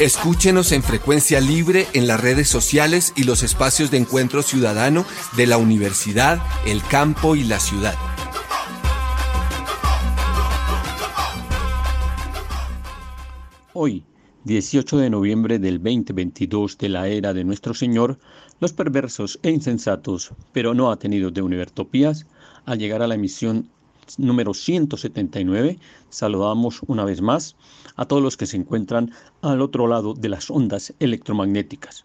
Escúchenos en frecuencia libre en las redes sociales y los espacios de encuentro ciudadano de la universidad, el campo y la ciudad. Hoy, 18 de noviembre del 2022 de la era de nuestro Señor, los perversos e insensatos, pero no atenidos de Univertopías, al llegar a la emisión número 179, saludamos una vez más a todos los que se encuentran al otro lado de las ondas electromagnéticas,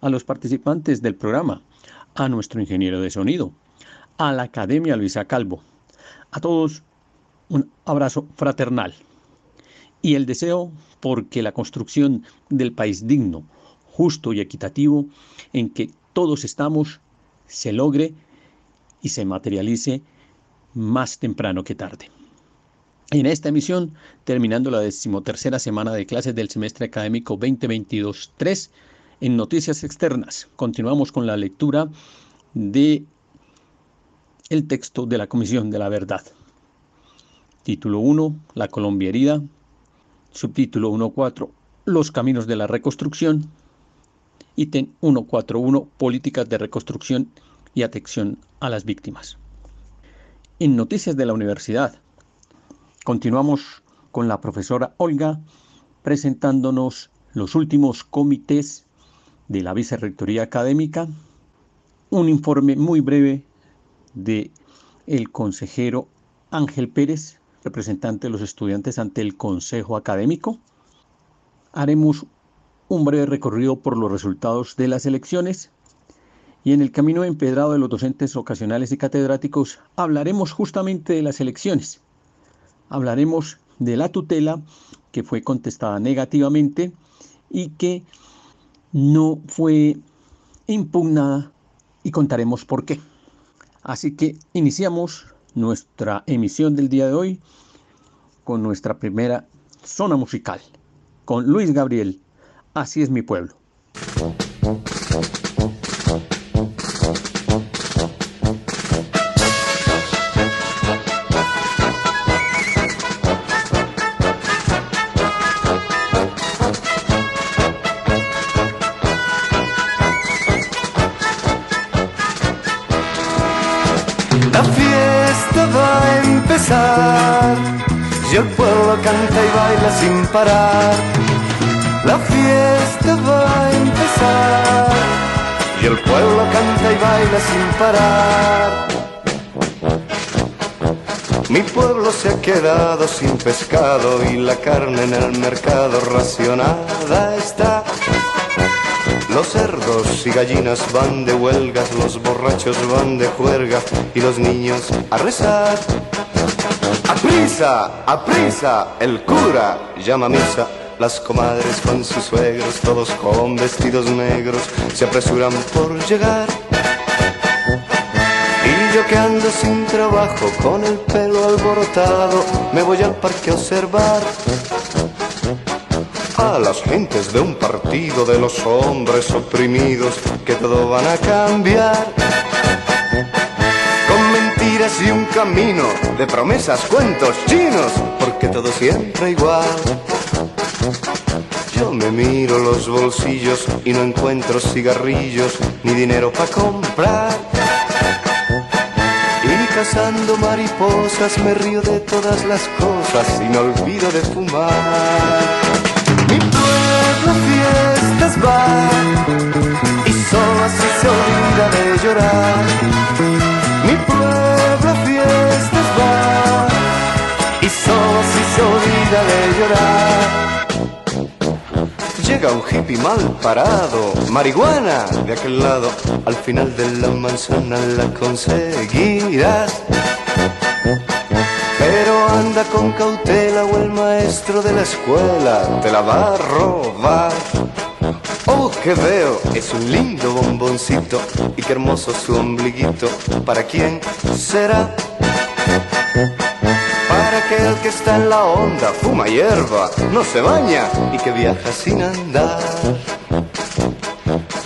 a los participantes del programa, a nuestro ingeniero de sonido, a la Academia Luisa Calvo, a todos un abrazo fraternal y el deseo porque la construcción del país digno, justo y equitativo en que todos estamos se logre y se materialice más temprano que tarde. En esta emisión, terminando la decimotercera semana de clases del semestre académico 2022-3, en Noticias Externas, continuamos con la lectura de texto de la Comisión de la Verdad. Título 1, La Colombia herida. Subtítulo 1.4, Los caminos de la reconstrucción. Ítem 141, Políticas de reconstrucción y atención a las víctimas. En Noticias de la Universidad, continuamos con la profesora Olga presentándonos los últimos comités de la Vicerrectoría Académica, un informe muy breve de el consejero Ángel Pérez, representante de los estudiantes ante el Consejo Académico. Haremos un breve recorrido por los resultados de las elecciones y en el camino empedrado de los docentes ocasionales y catedráticos hablaremos justamente de las elecciones. Hablaremos de la tutela que fue contestada negativamente y que no fue impugnada y contaremos por qué. Así que iniciamos nuestra emisión del día de hoy con nuestra primera zona musical, con Luis Gabriel, Así es mi pueblo. Sin parar. Mi pueblo se ha quedado sin pescado y la carne en el mercado racionada está. Los cerdos y gallinas van de huelgas, los borrachos van de juerga y los niños a rezar. ¡Aprisa! ¡Aprisa! El cura llama a misa. Las comadres con sus suegros, todos con vestidos negros, se apresuran por llegar. Yo que ando sin trabajo, con el pelo alborotado, me voy al parque a observar a las gentes de un partido de los hombres oprimidos que todo van a cambiar y un camino de promesas, cuentos chinos, porque todo siempre igual. Yo me miro los bolsillos y no encuentro cigarrillos ni dinero para comprar. Cazando mariposas me río de todas las cosas y me olvido de fumar. Mi pueblo fiestas va y solo así se olvida de llorar. Mi pueblo y solo si se olvida de llorar. Llega un hippie mal parado, marihuana de aquel lado, al final de la manzana la conseguirás. Pero anda con cautela o el maestro de la escuela te la va a robar. Oh, que veo, es un lindo bomboncito y qué hermoso su ombliguito. ¿Para quién será? Aquel que está en la onda, fuma hierba, no se baña y que viaja sin andar.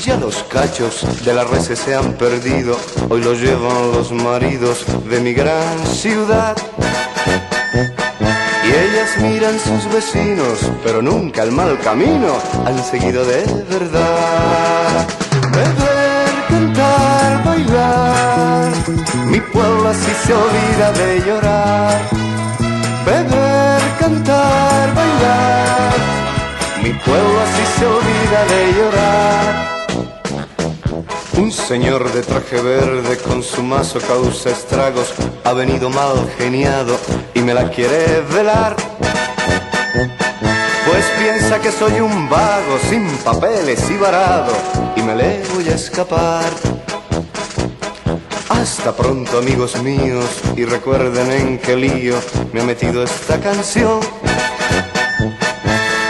Ya los cachos de las reses se han perdido, hoy los llevan los maridos de mi gran ciudad. Y ellas miran sus vecinos, pero nunca el mal camino han seguido de verdad. Beber, cantar, bailar, mi pueblo así se olvida de llorar. Se olvida de llorar. Un señor de traje verde con su mazo causa estragos ha venido mal geniado y me la quiere velar. Pues piensa que soy un vago sin papeles y varado y me le voy a escapar. Hasta pronto amigos míos y recuerden en qué lío me ha metido esta canción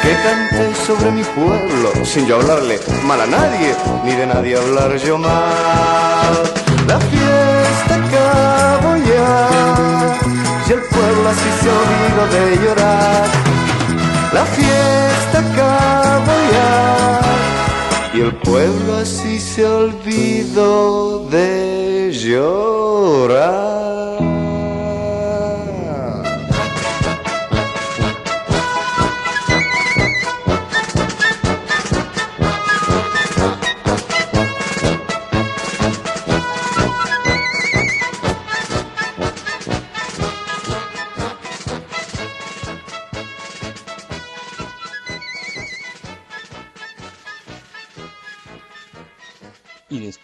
que cante sobre mi pueblo sin yo hablarle mal a nadie, ni de nadie hablar yo mal. La fiesta acabó ya, si el pueblo así se olvidó de llorar. La fiesta acabó ya, y el pueblo así se olvidó de llorar.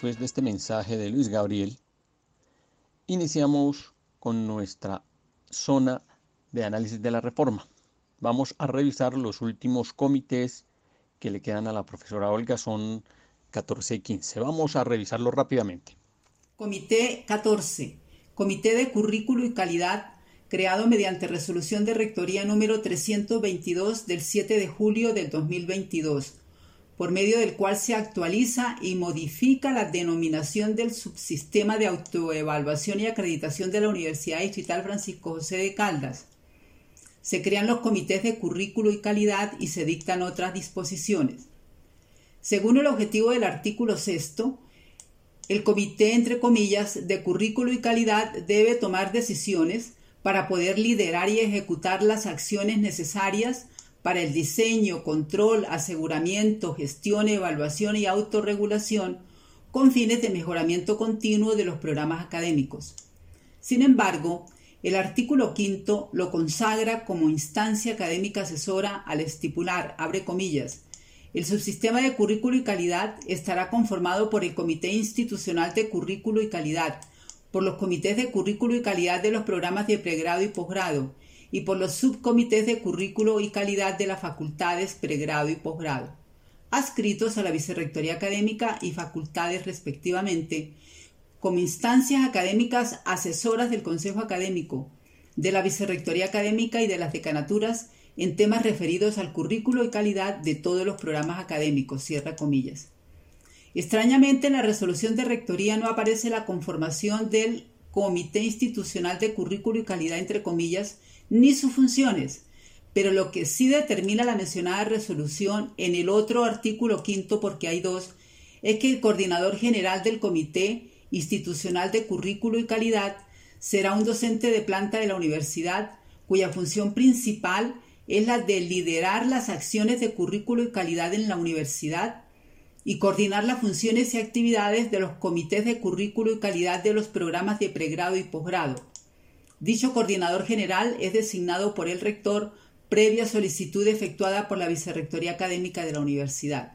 Después de este mensaje de Luis Gabriel, iniciamos con nuestra zona de análisis de la reforma. Vamos a revisar los últimos comités que le quedan a la profesora Olga, son 14 y 15. Vamos a revisarlo rápidamente. Comité 14. Comité de Currículo y Calidad, creado mediante resolución de Rectoría número 322 del 7 de julio del 2022 por medio del cual se actualiza y modifica la denominación del subsistema de autoevaluación y acreditación de la Universidad Distrital Francisco José de Caldas. Se crean los comités de currículo y calidad y se dictan otras disposiciones. Según el objetivo del artículo sexto, el comité, entre comillas, de currículo y calidad debe tomar decisiones para poder liderar y ejecutar las acciones necesarias para el diseño, control, aseguramiento, gestión, evaluación y autorregulación con fines de mejoramiento continuo de los programas académicos. Sin embargo, el artículo quinto lo consagra como instancia académica asesora al estipular, abre comillas, el subsistema de currículo y calidad estará conformado por el Comité Institucional de Currículo y Calidad, por los comités de currículo y calidad de los programas de pregrado y posgrado, y por los subcomités de currículo y calidad de las facultades pregrado y posgrado, adscritos a la Vicerrectoría Académica y facultades respectivamente, como instancias académicas asesoras del Consejo Académico, de la Vicerrectoría Académica y de las decanaturas en temas referidos al currículo y calidad de todos los programas académicos, cierra comillas. Extrañamente, en la resolución de rectoría no aparece la conformación del Comité Institucional de Currículo y Calidad, entre comillas, ni sus funciones, pero lo que sí determina la mencionada resolución en el otro artículo quinto, porque hay dos, es que el coordinador general del Comité Institucional de Currículo y Calidad será un docente de planta de la universidad cuya función principal es la de liderar las acciones de currículo y calidad en la universidad y coordinar las funciones y actividades de los comités de currículo y calidad de los programas de pregrado y posgrado Dicho coordinador general es designado por el rector previa solicitud efectuada por la Vicerrectoría Académica de la Universidad.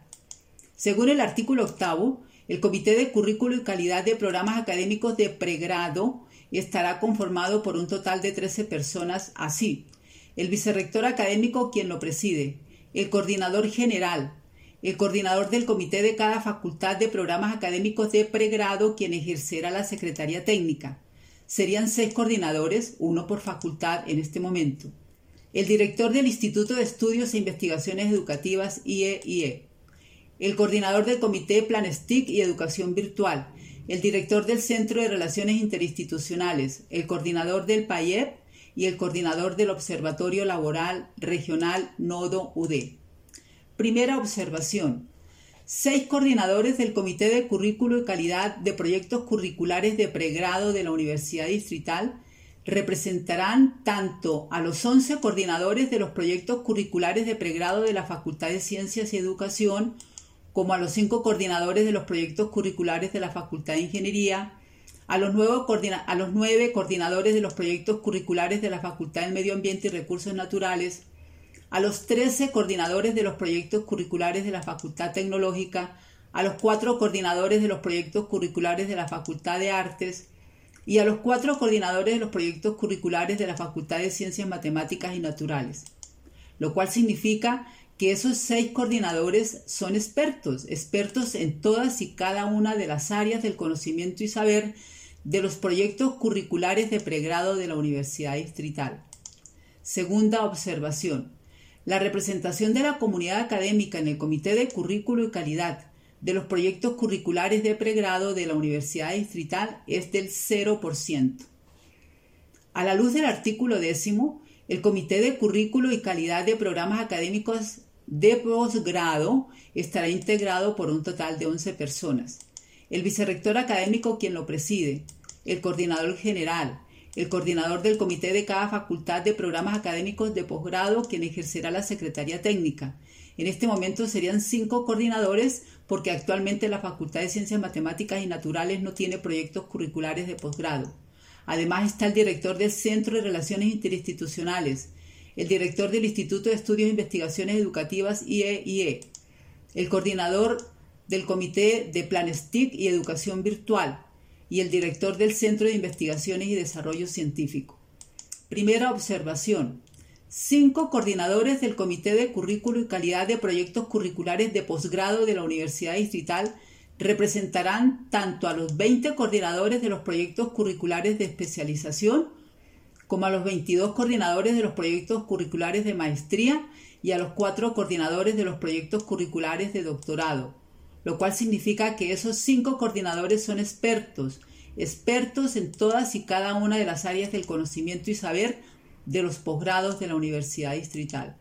Según el artículo octavo, el Comité de Currículo y Calidad de Programas Académicos de Pregrado estará conformado por un total de 13 personas así. El vicerrector académico quien lo preside, el coordinador general, el coordinador del comité de cada facultad de programas académicos de pregrado quien ejercerá la secretaría técnica, Serían seis coordinadores, uno por facultad en este momento. El director del Instituto de Estudios e Investigaciones Educativas IEIE. El coordinador del Comité Planestic y Educación Virtual. El director del Centro de Relaciones Interinstitucionales. El coordinador del PAIEP y el coordinador del Observatorio Laboral Regional Nodo UD. Primera observación. Seis coordinadores del Comité de Currículo y Calidad de Proyectos Curriculares de Pregrado de la Universidad Distrital representarán tanto a los 11 coordinadores de los proyectos curriculares de pregrado de la Facultad de Ciencias y Educación, como a los cinco coordinadores de los proyectos curriculares de la Facultad de Ingeniería, a los, nueve coordinadores de los proyectos curriculares de la Facultad del Medio Ambiente y Recursos Naturales, a los 13 coordinadores de los proyectos curriculares de la Facultad Tecnológica, a los cuatro coordinadores de los proyectos curriculares de la Facultad de Artes y a los cuatro coordinadores de los proyectos curriculares de la Facultad de Ciencias Matemáticas y Naturales, lo cual significa que esos seis coordinadores son expertos, expertos en todas y cada una de las áreas del conocimiento y saber de los proyectos curriculares de pregrado de la Universidad Distrital. Segunda observación. La representación de la comunidad académica en el Comité de Currículo y Calidad de los proyectos curriculares de pregrado de la Universidad Distrital es del 0%. A la luz del artículo décimo, el Comité de Currículo y Calidad de Programas Académicos de posgrado estará integrado por un total de 11 personas. El vicerrector académico quien lo preside, el coordinador general, el coordinador del comité de cada facultad de programas académicos de posgrado, quien ejercerá la Secretaría Técnica. En este momento serían cinco coordinadores porque actualmente la Facultad de Ciencias Matemáticas y Naturales no tiene proyectos curriculares de posgrado. Además está el director del Centro de Relaciones Interinstitucionales, el director del Instituto de Estudios e Investigaciones Educativas IEIE, el coordinador del Comité de Planes TIC y Educación Virtual, y el director del Centro de Investigaciones y Desarrollo Científico. Primera observación. Cinco coordinadores del Comité de Currículo y Calidad de Proyectos Curriculares de Posgrado de la Universidad Distrital representarán tanto a los 20 coordinadores de los proyectos curriculares de especialización como a los 22 coordinadores de los proyectos curriculares de maestría y a los cuatro coordinadores de los proyectos curriculares de doctorado, lo cual significa que esos cinco coordinadores son expertos, expertos en todas y cada una de las áreas del conocimiento y saber de los posgrados de la Universidad Distrital.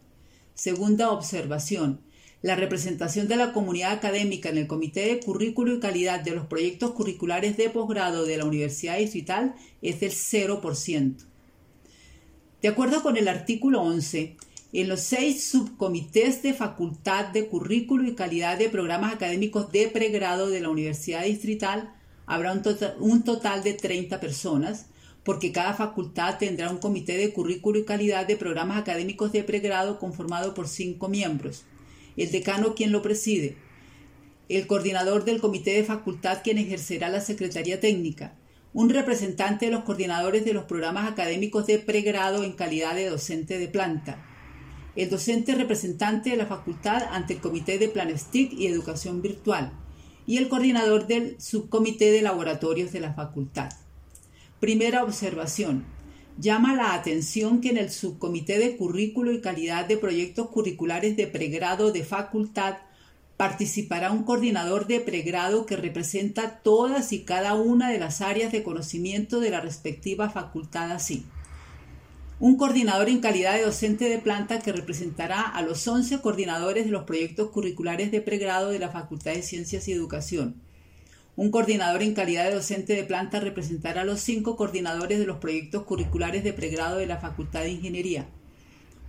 Segunda observación. La representación de la comunidad académica en el Comité de Currículo y Calidad de los proyectos curriculares de posgrado de la Universidad Distrital es del 0%. De acuerdo con el artículo 11, en los seis subcomités de facultad de currículo y calidad de programas académicos de pregrado de la Universidad Distrital habrá un total, un total de 30 personas, porque cada facultad tendrá un comité de currículo y calidad de programas académicos de pregrado conformado por cinco miembros. El decano quien lo preside, el coordinador del comité de facultad quien ejercerá la secretaría técnica, un representante de los coordinadores de los programas académicos de pregrado en calidad de docente de planta, el docente representante de la facultad ante el Comité de Planestic y Educación Virtual y el coordinador del Subcomité de Laboratorios de la facultad. Primera observación. Llama la atención que en el Subcomité de Currículo y Calidad de Proyectos Curriculares de Pregrado de Facultad participará un coordinador de pregrado que representa todas y cada una de las áreas de conocimiento de la respectiva facultad así un coordinador en calidad de docente de planta que representará a los 11 coordinadores de los proyectos curriculares de pregrado de la Facultad de Ciencias y Educación. Un coordinador en calidad de docente de planta representará a los 5 coordinadores de los proyectos curriculares de pregrado de la Facultad de Ingeniería.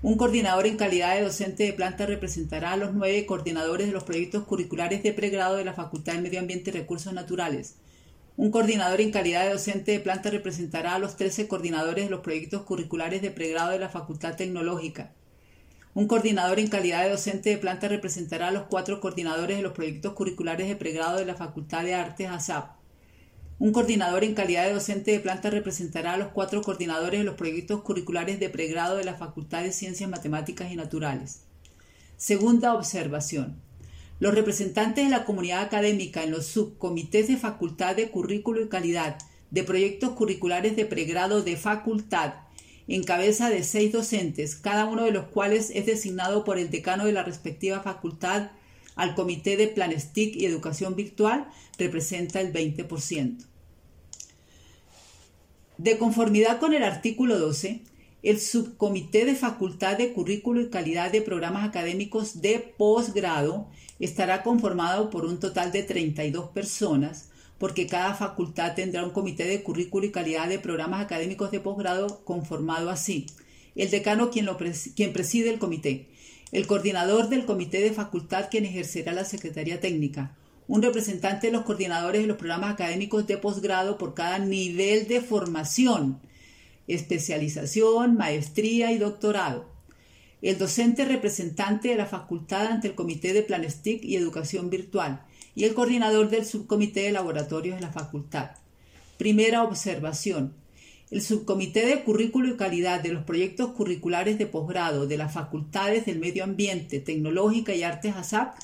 Un coordinador en calidad de docente de planta representará a los 9 coordinadores de los proyectos curriculares de pregrado de la Facultad de Medio Ambiente y Recursos Naturales un coordinador en calidad de docente de planta representará a los 13 coordinadores de los proyectos curriculares de pregrado de la Facultad Tecnológica. Un coordinador en calidad de docente de planta representará a los cuatro coordinadores de los proyectos curriculares de pregrado de la Facultad de Artes ASAP. Un coordinador en calidad de docente de planta representará a los cuatro coordinadores de los proyectos curriculares de pregrado de la Facultad de Ciencias Matemáticas y Naturales. Segunda observación. Los representantes de la comunidad académica en los subcomités de facultad de currículo y calidad de proyectos curriculares de pregrado de facultad en cabeza de seis docentes, cada uno de los cuales es designado por el decano de la respectiva facultad al Comité de Planestic y Educación Virtual, representa el 20%. De conformidad con el artículo 12, el Subcomité de Facultad de Currículo y Calidad de Programas Académicos de Posgrado estará conformado por un total de 32 personas, porque cada facultad tendrá un comité de currículo y calidad de programas académicos de posgrado conformado así. El decano quien, lo quien preside el comité, el coordinador del comité de facultad quien ejercerá la secretaría técnica, un representante de los coordinadores de los programas académicos de posgrado por cada nivel de formación, especialización, maestría y doctorado. El docente representante de la facultad ante el Comité de Planestic y Educación Virtual y el coordinador del subcomité de laboratorios de la facultad. Primera observación. El subcomité de currículo y calidad de los proyectos curriculares de posgrado de las facultades del medio ambiente, tecnológica y artes ASAP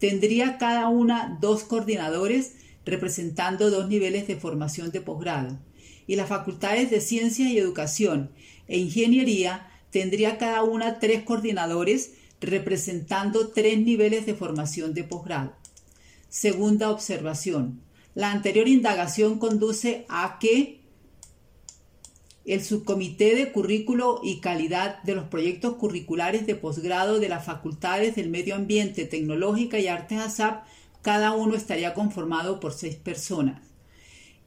tendría cada una dos coordinadores representando dos niveles de formación de posgrado y las facultades de ciencias y educación e ingeniería tendría cada una tres coordinadores representando tres niveles de formación de posgrado. Segunda observación. La anterior indagación conduce a que el subcomité de currículo y calidad de los proyectos curriculares de posgrado de las facultades del medio ambiente, tecnológica y artes ASAP, cada uno estaría conformado por seis personas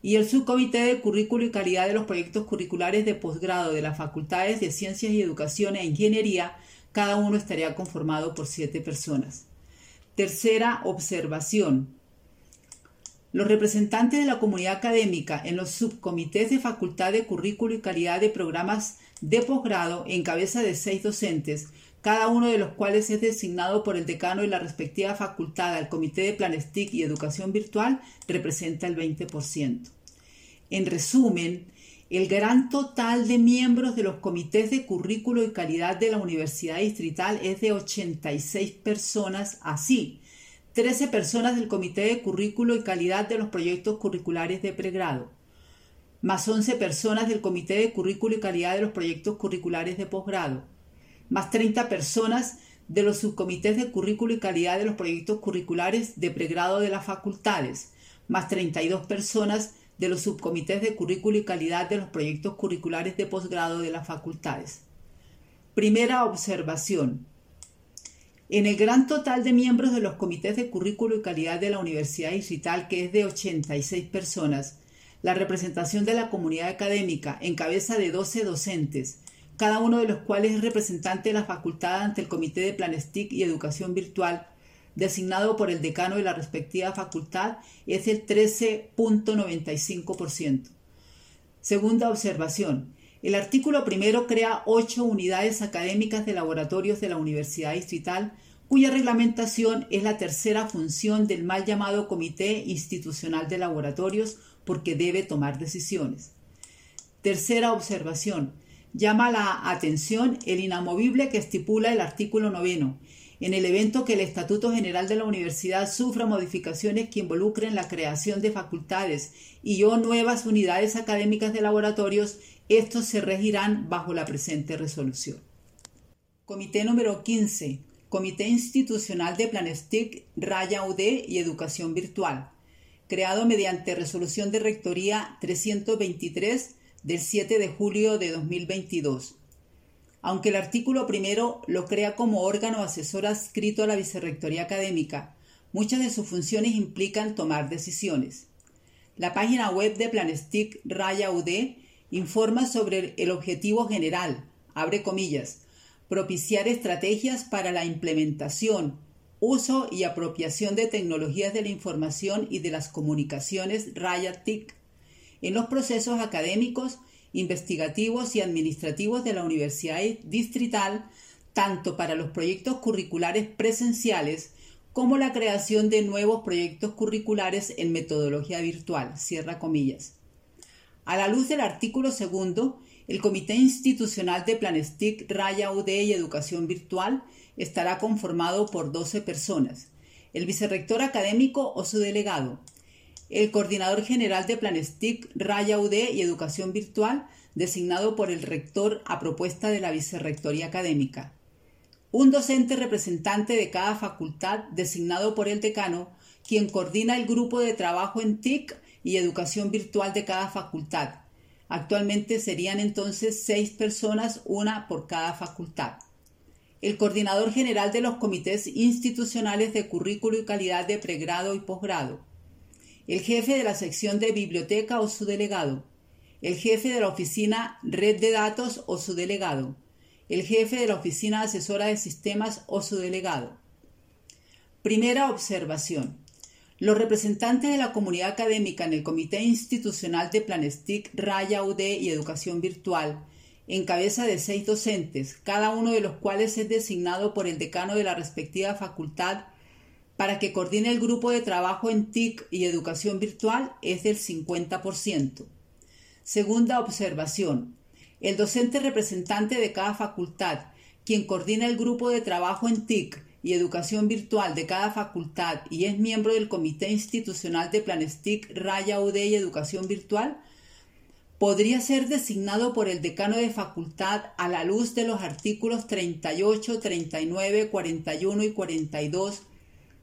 y el subcomité de currículo y calidad de los proyectos curriculares de posgrado de las facultades de Ciencias y Educación e Ingeniería, cada uno estaría conformado por siete personas. Tercera observación. Los representantes de la comunidad académica en los subcomités de facultad de currículo y calidad de programas de posgrado en cabeza de seis docentes, cada uno de los cuales es designado por el decano y la respectiva facultad al Comité de Planestic y Educación Virtual, representa el 20%. En resumen, el gran total de miembros de los comités de currículo y calidad de la Universidad Distrital es de 86 personas así. 13 personas del Comité de Currículo y Calidad de los Proyectos Curriculares de Pregrado, más 11 personas del Comité de Currículo y Calidad de los Proyectos Curriculares de Posgrado, más 30 personas de los subcomités de currículo y calidad de los proyectos curriculares de pregrado de las facultades, más 32 personas de los subcomités de currículo y calidad de los proyectos curriculares de posgrado de las facultades. Primera observación. En el gran total de miembros de los comités de currículo y calidad de la Universidad Distrital, que es de 86 personas, la representación de la comunidad académica en de 12 docentes, cada uno de los cuales es representante de la facultad ante el Comité de Planestic y Educación Virtual, designado por el decano de la respectiva facultad es el 13.95%. Segunda observación. El artículo primero crea ocho unidades académicas de laboratorios de la Universidad Distrital, cuya reglamentación es la tercera función del mal llamado Comité Institucional de Laboratorios, porque debe tomar decisiones. Tercera observación. Llama la atención el inamovible que estipula el artículo noveno, en el evento que el Estatuto General de la Universidad sufra modificaciones que involucren la creación de facultades y o nuevas unidades académicas de laboratorios, estos se regirán bajo la presente resolución. Comité número 15. Comité Institucional de Planestic, Raya UD y Educación Virtual. Creado mediante resolución de Rectoría 323 del 7 de julio de 2022 aunque el artículo primero lo crea como órgano asesor adscrito a la Vicerrectoría Académica, muchas de sus funciones implican tomar decisiones. La página web de Planestic Raya UD informa sobre el objetivo general, comillas, propiciar estrategias para la implementación, uso y apropiación de tecnologías de la información y de las comunicaciones Raya TIC en los procesos académicos investigativos y administrativos de la Universidad Distrital, tanto para los proyectos curriculares presenciales como la creación de nuevos proyectos curriculares en metodología virtual. Cierra comillas. A la luz del artículo segundo, el Comité Institucional de Planestic, Raya UD y Educación Virtual estará conformado por 12 personas, el vicerrector académico o su delegado, el coordinador general de Planestic, Raya UD y Educación Virtual, designado por el rector a propuesta de la Vicerrectoría Académica. Un docente representante de cada facultad, designado por el decano, quien coordina el grupo de trabajo en TIC y educación virtual de cada facultad. Actualmente serían entonces seis personas, una por cada facultad. El coordinador general de los comités institucionales de currículo y calidad de pregrado y posgrado. El jefe de la sección de biblioteca o su delegado. El jefe de la oficina red de datos o su delegado. El jefe de la oficina asesora de sistemas o su delegado. Primera observación. Los representantes de la comunidad académica en el Comité Institucional de Planestic, Raya UD y Educación Virtual, en cabeza de seis docentes, cada uno de los cuales es designado por el decano de la respectiva facultad para que coordine el grupo de trabajo en TIC y educación virtual, es del 50%. Segunda observación. El docente representante de cada facultad, quien coordina el grupo de trabajo en TIC y Educación Virtual de cada facultad y es miembro del Comité Institucional de Planestic, Raya UD y Educación Virtual, podría ser designado por el decano de facultad a la luz de los artículos 38, 39, 41 y 42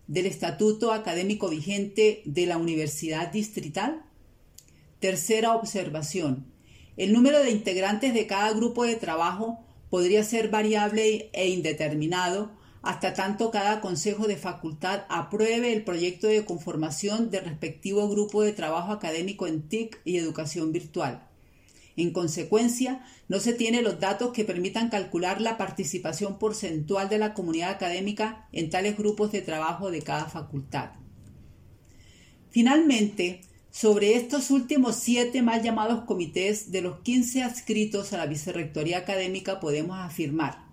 del Estatuto Académico vigente de la Universidad Distrital? Tercera observación. El número de integrantes de cada grupo de trabajo podría ser variable e indeterminado hasta tanto cada consejo de facultad apruebe el proyecto de conformación del respectivo grupo de trabajo académico en TIC y educación virtual. En consecuencia, no se tienen los datos que permitan calcular la participación porcentual de la comunidad académica en tales grupos de trabajo de cada facultad. Finalmente, sobre estos últimos siete mal llamados comités de los 15 adscritos a la Vicerrectoría Académica podemos afirmar.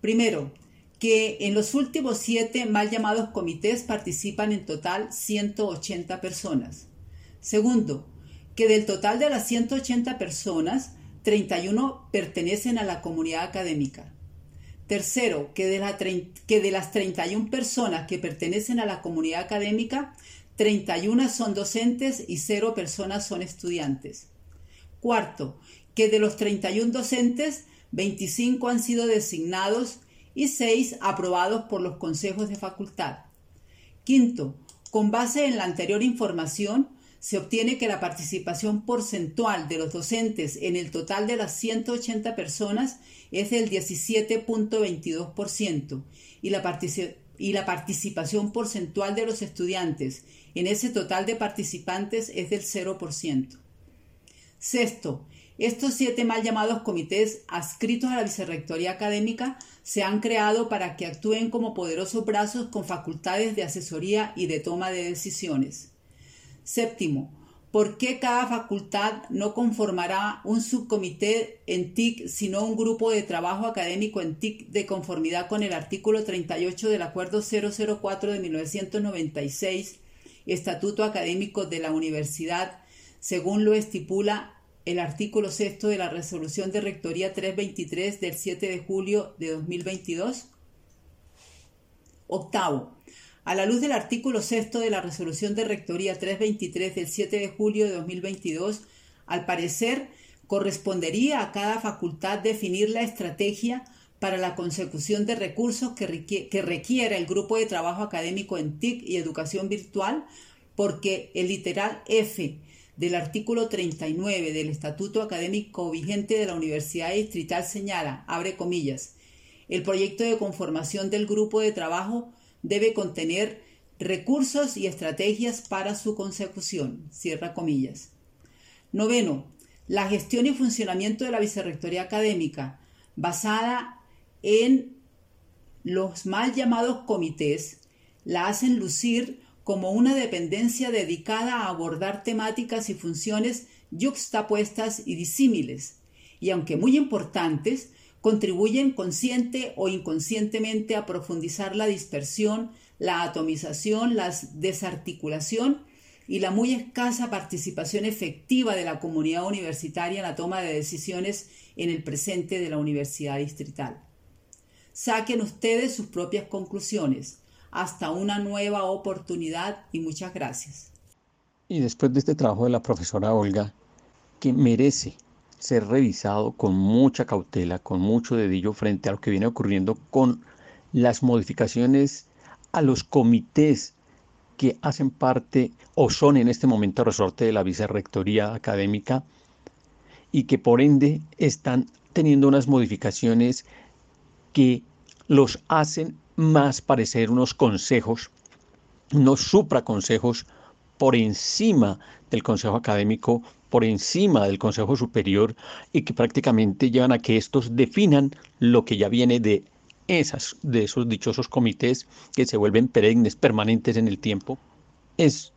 Primero, que en los últimos siete mal llamados comités participan en total 180 personas. Segundo, que del total de las 180 personas, 31 pertenecen a la comunidad académica. Tercero, que de, las 31 personas que pertenecen a la comunidad académica, 31 son docentes y 0 personas son estudiantes. Cuarto, que de los 31 docentes, 25 han sido designados y seis aprobados por los consejos de facultad. Quinto, con base en la anterior información, se obtiene que la participación porcentual de los docentes en el total de las 180 personas es del 17.22% y la, participación porcentual de los estudiantes en ese total de participantes es del 0%. Sexto, estos siete mal llamados comités adscritos a la Vicerrectoría Académica se han creado para que actúen como poderosos brazos con facultades de asesoría y de toma de decisiones. Séptimo, ¿por qué cada facultad no conformará un subcomité en TIC, sino un grupo de trabajo académico en TIC de conformidad con el artículo 38 del Acuerdo 004 de 1996, Estatuto Académico de la Universidad, según lo estipula el artículo sexto de la resolución de Rectoría 323 del 7 de julio de 2022? Octavo, a la luz del artículo sexto de la resolución de Rectoría 323 del 7 de julio de 2022, al parecer correspondería a cada facultad definir la estrategia para la consecución de recursos que, que requiera el grupo de trabajo académico en TIC y educación virtual, porque el literal F del artículo 39 del Estatuto Académico vigente de la Universidad Distrital señala, abre comillas, el proyecto de conformación del grupo de trabajo debe contener recursos y estrategias para su consecución, cierra comillas. Noveno, la gestión y funcionamiento de la Vicerrectoría Académica, basada en los mal llamados comités, la hacen lucir como una dependencia dedicada a abordar temáticas y funciones yuxtapuestas y disímiles, y aunque muy importantes, contribuyen consciente o inconscientemente a profundizar la dispersión, la atomización, la desarticulación y la muy escasa participación efectiva de la comunidad universitaria en la toma de decisiones en el presente de la Universidad Distrital. Saquen ustedes sus propias conclusiones hasta una nueva oportunidad y muchas gracias. y después de este trabajo de la profesora Olga, que merece ser revisado con mucha cautela, con mucho dedillo frente a lo que viene ocurriendo con las modificaciones a los comités que hacen parte o son en este momento resorte de la vicerrectoría académica y que por ende están teniendo unas modificaciones que los hacen más parecer unos consejos, unos supraconsejos por encima del consejo académico, por encima del consejo superior y que prácticamente llevan a que estos definan lo que ya viene de esas de esos dichosos comités que se vuelven perennes, permanentes en el tiempo. Es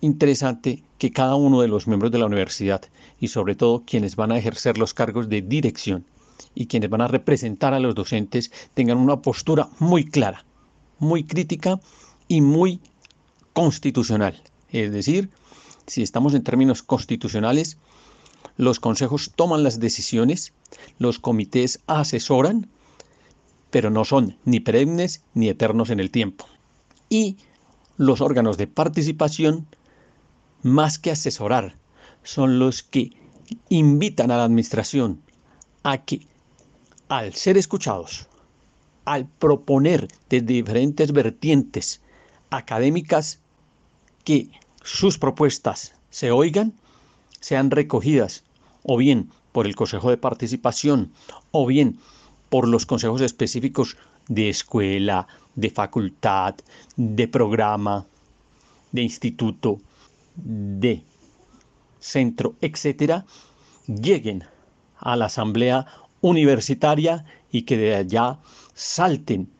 interesante que cada uno de los miembros de la universidad y sobre todo quienes van a ejercer los cargos de dirección y quienes van a representar a los docentes tengan una postura muy clara, muy crítica y muy constitucional. Es decir, si estamos en términos constitucionales, los consejos toman las decisiones, los comités asesoran, pero no son ni perennes ni eternos en el tiempo. Y los órganos de participación, más que asesorar, son los que invitan a la administración a que, al ser escuchados, al proponer de diferentes vertientes académicas que sus propuestas se oigan, sean recogidas o bien por el Consejo de Participación o bien por los consejos específicos de escuela, de facultad, de programa, de instituto, de centro, etcétera, lleguen a la asamblea universitaria y que de allá salten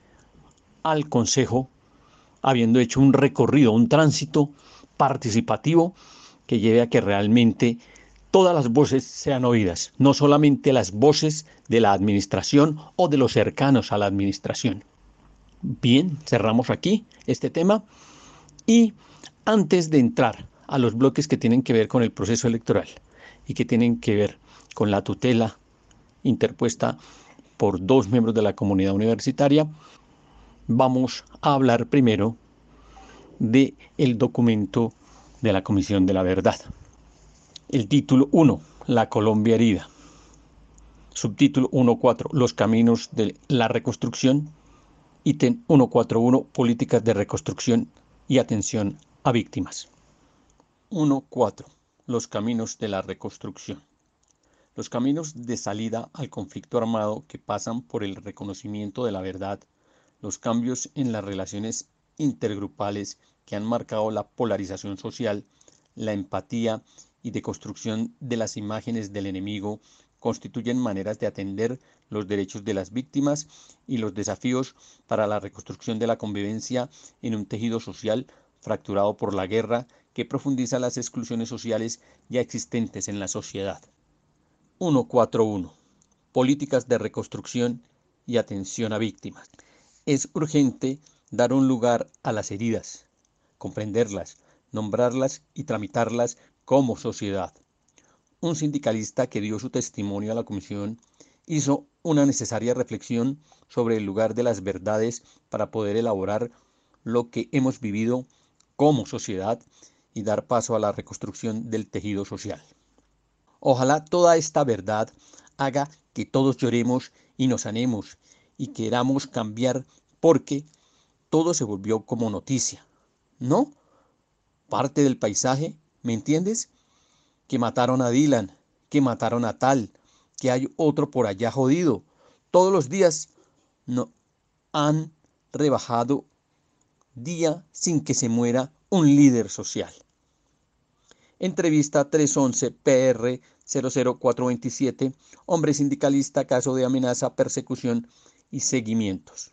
al consejo habiendo hecho un recorrido, un tránsito participativo que lleve a que realmente todas las voces sean oídas, no solamente las voces de la administración o de los cercanos a la administración. Bien, cerramos aquí este tema y antes de entrar a los bloques que tienen que ver con el proceso electoral y que tienen que ver con la tutela interpuesta por dos miembros de la comunidad universitaria, vamos a hablar primero de el documento de la Comisión de la Verdad. El título 1, La Colombia herida. Subtítulo 1.4, Los caminos de la reconstrucción. Ítem 141, Políticas de reconstrucción y atención a víctimas. 1.4, Los caminos de la reconstrucción. Los caminos de salida al conflicto armado que pasan por el reconocimiento de la verdad, los cambios en las relaciones intergrupales que han marcado la polarización social, la empatía y de construcción de las imágenes del enemigo constituyen maneras de atender los derechos de las víctimas y los desafíos para la reconstrucción de la convivencia en un tejido social fracturado por la guerra que profundiza las exclusiones sociales ya existentes en la sociedad. 141. Políticas de reconstrucción y atención a víctimas. Es urgente dar un lugar a las heridas, comprenderlas, nombrarlas y tramitarlas como sociedad. Un sindicalista que dio su testimonio a la comisión hizo una necesaria reflexión sobre el lugar de las verdades para poder elaborar lo que hemos vivido como sociedad y dar paso a la reconstrucción del tejido social. Ojalá toda esta verdad haga que todos lloremos y nos sanemos y queramos cambiar porque todo se volvió como noticia, ¿no? Parte del paisaje ¿Me entiendes? Que mataron a Dylan, que mataron a tal, que hay otro por allá jodido. Todos los días no han rebajado día sin que se muera un líder social. Entrevista 311 PR 00427, hombre sindicalista, caso de amenaza, persecución y seguimientos.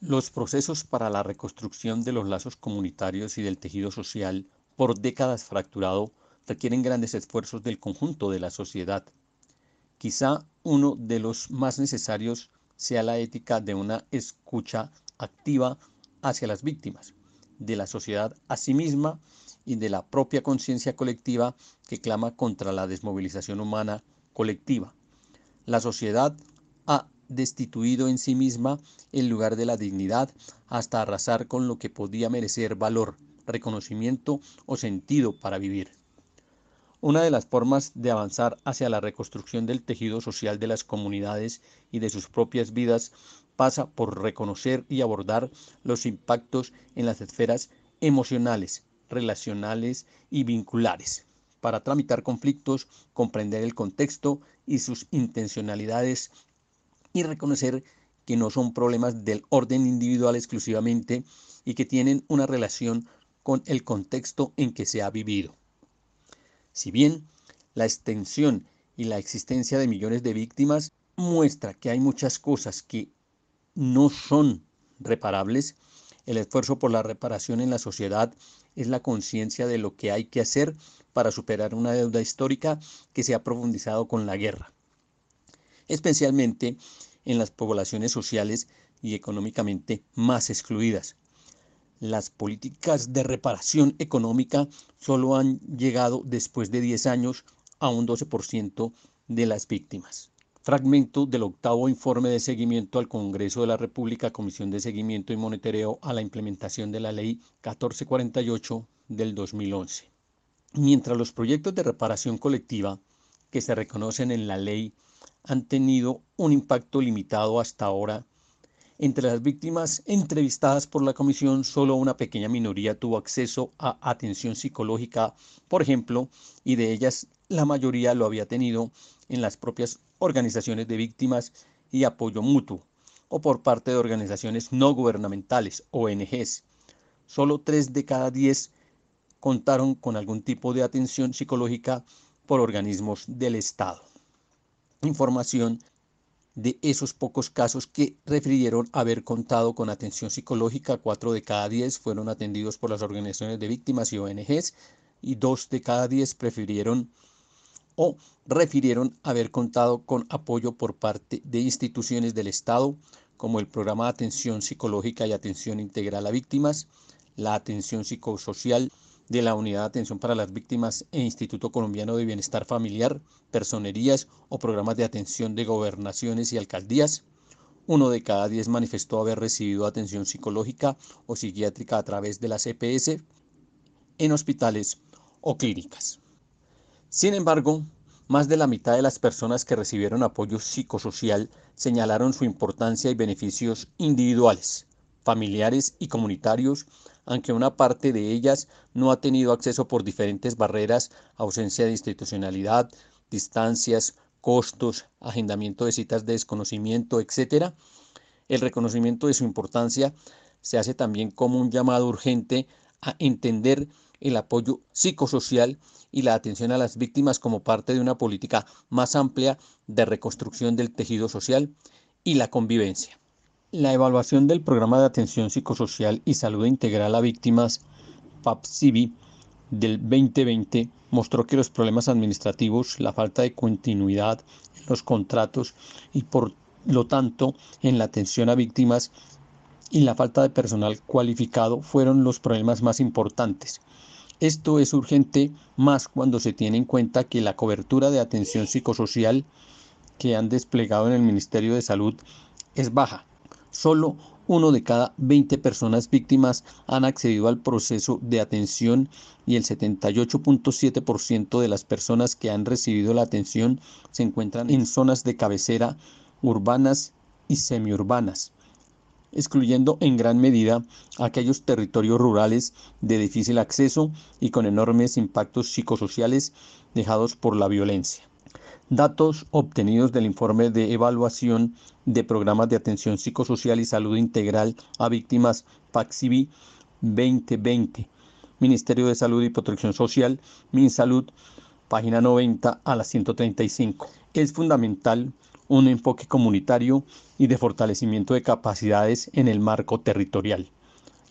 Los procesos para la reconstrucción de los lazos comunitarios y del tejido social por décadas fracturado requieren grandes esfuerzos del conjunto de la sociedad. Quizá uno de los más necesarios sea la ética de una escucha activa hacia las víctimas, de la sociedad a sí misma y de la propia conciencia colectiva que clama contra la desmovilización humana colectiva. La sociedad destituido en sí misma el lugar de la dignidad hasta arrasar con lo que podía merecer valor, reconocimiento o sentido para vivir. Una de las formas de avanzar hacia la reconstrucción del tejido social de las comunidades y de sus propias vidas pasa por reconocer y abordar los impactos en las esferas emocionales, relacionales y vinculares, para tramitar conflictos, comprender el contexto y sus intencionalidades y reconocer que no son problemas del orden individual exclusivamente y que tienen una relación con el contexto en que se ha vivido. Si bien la extensión y la existencia de millones de víctimas muestra que hay muchas cosas que no son reparables, el esfuerzo por la reparación en la sociedad es la conciencia de lo que hay que hacer para superar una deuda histórica que se ha profundizado con la guerra, especialmente en las poblaciones sociales y económicamente más excluidas, las políticas de reparación económica solo han llegado después de 10 años a un 12% de las víctimas. Fragmento del octavo informe de seguimiento al Congreso de la República, Comisión de Seguimiento y Monitoreo a la implementación de la Ley 1448 del 2011. Mientras los proyectos de reparación colectiva que se reconocen en la ley han tenido un impacto limitado hasta ahora entre las víctimas entrevistadas por la comisión, solo una pequeña minoría tuvo acceso a atención psicológica, por ejemplo, y de ellas la mayoría lo había tenido en las propias organizaciones de víctimas y apoyo mutuo, o por parte de organizaciones no gubernamentales, ONGs. Solo tres de cada diez contaron con algún tipo de atención psicológica por organismos del Estado. Información de esos pocos casos que refirieron haber contado con atención psicológica, cuatro de cada diez fueron atendidos por las organizaciones de víctimas y ONGs y dos de cada diez prefirieron o refirieron haber contado con apoyo por parte de instituciones del Estado, como el Programa de Atención Psicológica y Atención Integral a Víctimas, la Atención Psicosocial, de la Unidad de Atención para las Víctimas e Instituto Colombiano de Bienestar Familiar, personerías o programas de atención de gobernaciones y alcaldías. Uno de cada diez manifestó haber recibido atención psicológica o psiquiátrica a través de la CPS en hospitales o clínicas. Sin embargo, más de la mitad de las personas que recibieron apoyo psicosocial señalaron su importancia y beneficios individuales, familiares y comunitarios aunque una parte de ellas no ha tenido acceso por diferentes barreras, ausencia de institucionalidad, distancias, costos, agendamiento de citas de desconocimiento, etc., el reconocimiento de su importancia se hace también como un llamado urgente a entender el apoyo psicosocial y la atención a las víctimas como parte de una política más amplia de reconstrucción del tejido social y la convivencia. La evaluación del Programa de Atención Psicosocial y Salud Integral a Víctimas, PAPSIBI, del 2020 mostró que los problemas administrativos, la falta de continuidad en los contratos y por lo tanto en la atención a víctimas y la falta de personal cualificado fueron los problemas más importantes. Esto es urgente más cuando se tiene en cuenta que la cobertura de atención psicosocial que han desplegado en el Ministerio de Salud es baja Solo uno de cada 20 personas víctimas han accedido al proceso de atención y el 78.7% de las personas que han recibido la atención se encuentran en zonas de cabecera urbanas y semiurbanas, excluyendo en gran medida aquellos territorios rurales de difícil acceso y con enormes impactos psicosociales dejados por la violencia. Datos obtenidos del informe de evaluación de programas de atención psicosocial y salud integral a víctimas PAXIBI 2020. Ministerio de Salud y Protección Social, MinSalud, página 90 a la 135. Es fundamental un enfoque comunitario y de fortalecimiento de capacidades en el marco territorial.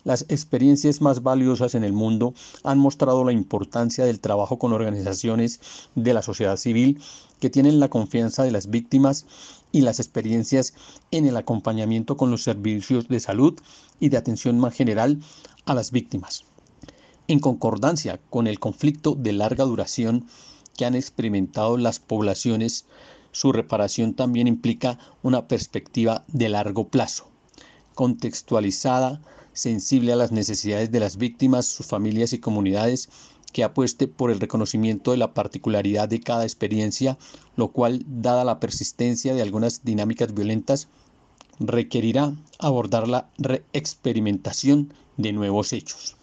Las experiencias más valiosas en el mundo han mostrado la importancia del trabajo con organizaciones de la sociedad civil que tienen la confianza de las víctimas y las experiencias en el acompañamiento con los servicios de salud y de atención más general a las víctimas. En concordancia con el conflicto de larga duración que han experimentado las poblaciones, su reparación también implica una perspectiva de largo plazo, contextualizada sensible a las necesidades de las víctimas, sus familias y comunidades, que apueste por el reconocimiento de la particularidad de cada experiencia, lo cual, dada la persistencia de algunas dinámicas violentas, requerirá abordar la reexperimentación de nuevos hechos.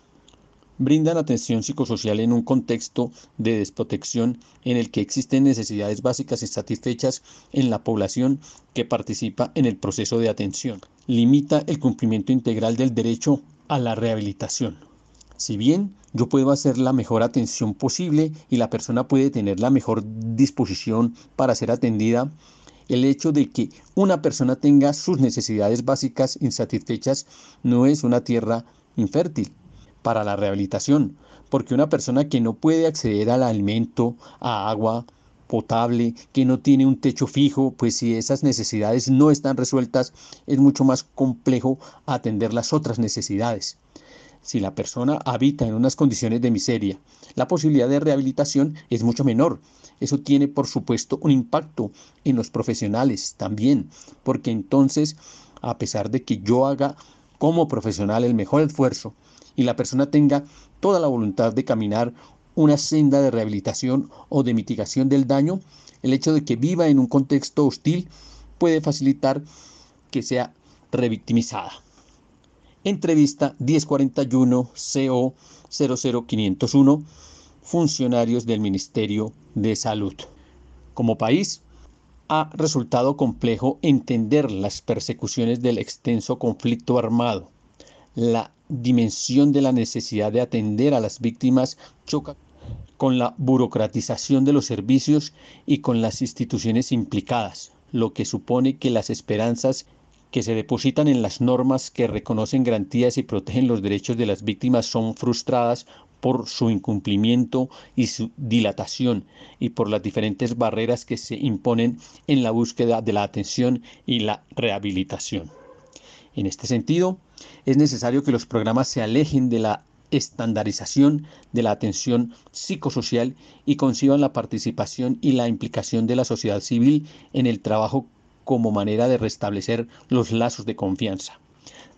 Brindan atención psicosocial en un contexto de desprotección en el que existen necesidades básicas insatisfechas en la población que participa en el proceso de atención. Limita el cumplimiento integral del derecho a la rehabilitación. Si bien yo puedo hacer la mejor atención posible y la persona puede tener la mejor disposición para ser atendida, el hecho de que una persona tenga sus necesidades básicas insatisfechas no es una tierra infértil para la rehabilitación, porque una persona que no puede acceder al alimento, a agua potable, que no tiene un techo fijo, pues si esas necesidades no están resueltas, es mucho más complejo atender las otras necesidades. Si la persona habita en unas condiciones de miseria, la posibilidad de rehabilitación es mucho menor. Eso tiene, por supuesto, un impacto en los profesionales también, porque entonces, a pesar de que yo haga como profesional el mejor esfuerzo y la persona tenga toda la voluntad de caminar una senda de rehabilitación o de mitigación del daño, el hecho de que viva en un contexto hostil puede facilitar que sea revictimizada. Entrevista 1041 CO 00501, funcionarios del Ministerio de Salud. Como país, ha resultado complejo entender las persecuciones del extenso conflicto armado. La dimensión de la necesidad de atender a las víctimas choca con la burocratización de los servicios y con las instituciones implicadas, lo que supone que las esperanzas que se depositan en las normas que reconocen garantías y protegen los derechos de las víctimas son frustradas por su incumplimiento y su dilatación y por las diferentes barreras que se imponen en la búsqueda de la atención y la rehabilitación. En este sentido, es necesario que los programas se alejen de la estandarización de la atención psicosocial y conciban la participación y la implicación de la sociedad civil en el trabajo como manera de restablecer los lazos de confianza,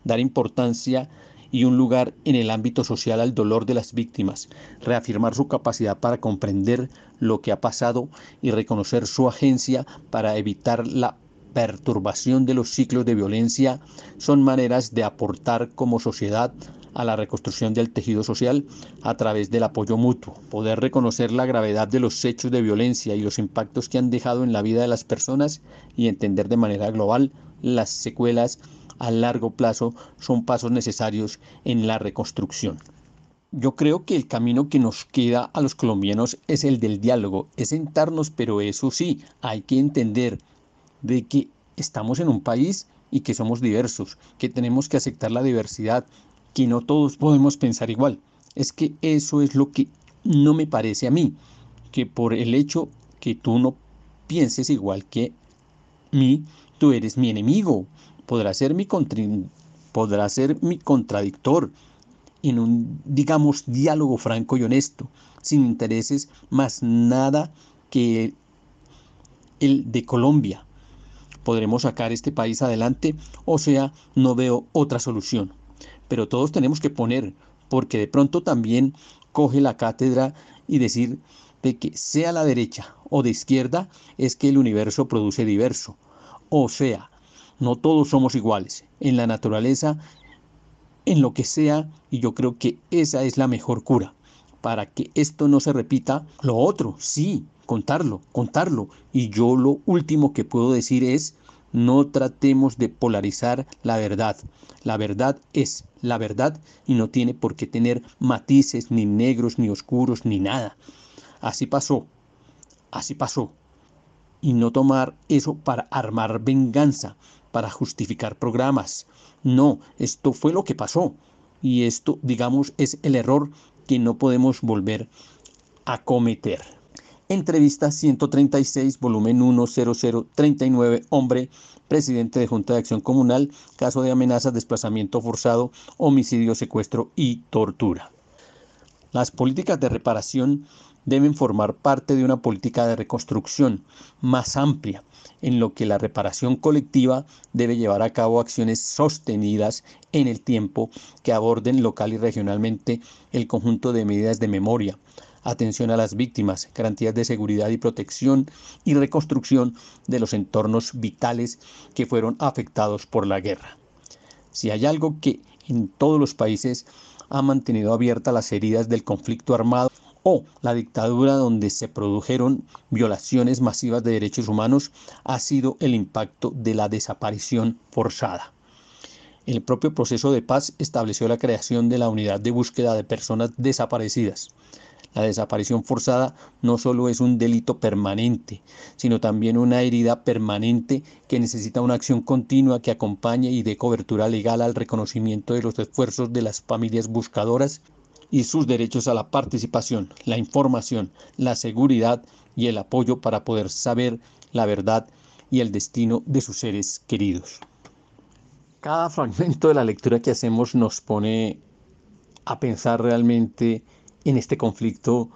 dar importancia y un lugar en el ámbito social al dolor de las víctimas, reafirmar su capacidad para comprender lo que ha pasado y reconocer su agencia para evitar la perturbación de los ciclos de violencia, son maneras de aportar como sociedad a la reconstrucción del tejido social a través del apoyo mutuo, poder reconocer la gravedad de los hechos de violencia y los impactos que han dejado en la vida de las personas y entender de manera global las secuelas a largo plazo son pasos necesarios en la reconstrucción. Yo creo que el camino que nos queda a los colombianos es el del diálogo, es sentarnos, pero eso sí, hay que entender de que estamos en un país y que somos diversos, que tenemos que aceptar la diversidad, que no todos podemos pensar igual. Es que eso es lo que no me parece a mí, que por el hecho que tú no pienses igual que mí, tú eres mi enemigo, podrá ser mi, podrá ser mi contradictor en un, digamos, diálogo franco y honesto, sin intereses más nada que el de Colombia. Podremos sacar este país adelante, o sea, no veo otra solución pero todos tenemos que poner, porque de pronto también coge la cátedra y decir de que sea la derecha o de izquierda es que el universo produce diverso. O sea, no todos somos iguales. En la naturaleza, en lo que sea, y yo creo que esa es la mejor cura. Para que esto no se repita, lo otro, sí, contarlo, contarlo. Y yo lo último que puedo decir es no tratemos de polarizar la verdad. La verdad es la verdad y no tiene por qué tener matices, ni negros, ni oscuros, ni nada. Así pasó, así pasó. Y no tomar eso para armar venganza, para justificar programas. No, esto fue lo que pasó. Y esto, digamos, es el error que no podemos volver a cometer. Entrevista 136, volumen 10039, hombre, presidente de Junta de Acción Comunal, caso de amenaza, desplazamiento forzado, homicidio, secuestro y tortura. Las políticas de reparación deben formar parte de una política de reconstrucción más amplia, en lo que la reparación colectiva debe llevar a cabo acciones sostenidas en el tiempo que aborden local y regionalmente el conjunto de medidas de memoria, atención a las víctimas, garantías de seguridad y protección y reconstrucción de los entornos vitales que fueron afectados por la guerra. Si hay algo que en todos los países ha mantenido abiertas las heridas del conflicto armado o la dictadura donde se produjeron violaciones masivas de derechos humanos ha sido el impacto de la desaparición forzada. El propio proceso de paz estableció la creación de la unidad de búsqueda de personas desaparecidas. La desaparición forzada no solo es un delito permanente, sino también una herida permanente que necesita una acción continua que acompañe y dé cobertura legal al reconocimiento de los esfuerzos de las familias buscadoras y sus derechos a la participación, la información, la seguridad y el apoyo para poder saber la verdad y el destino de sus seres queridos. Cada fragmento de la lectura que hacemos nos pone a pensar realmente en este conflicto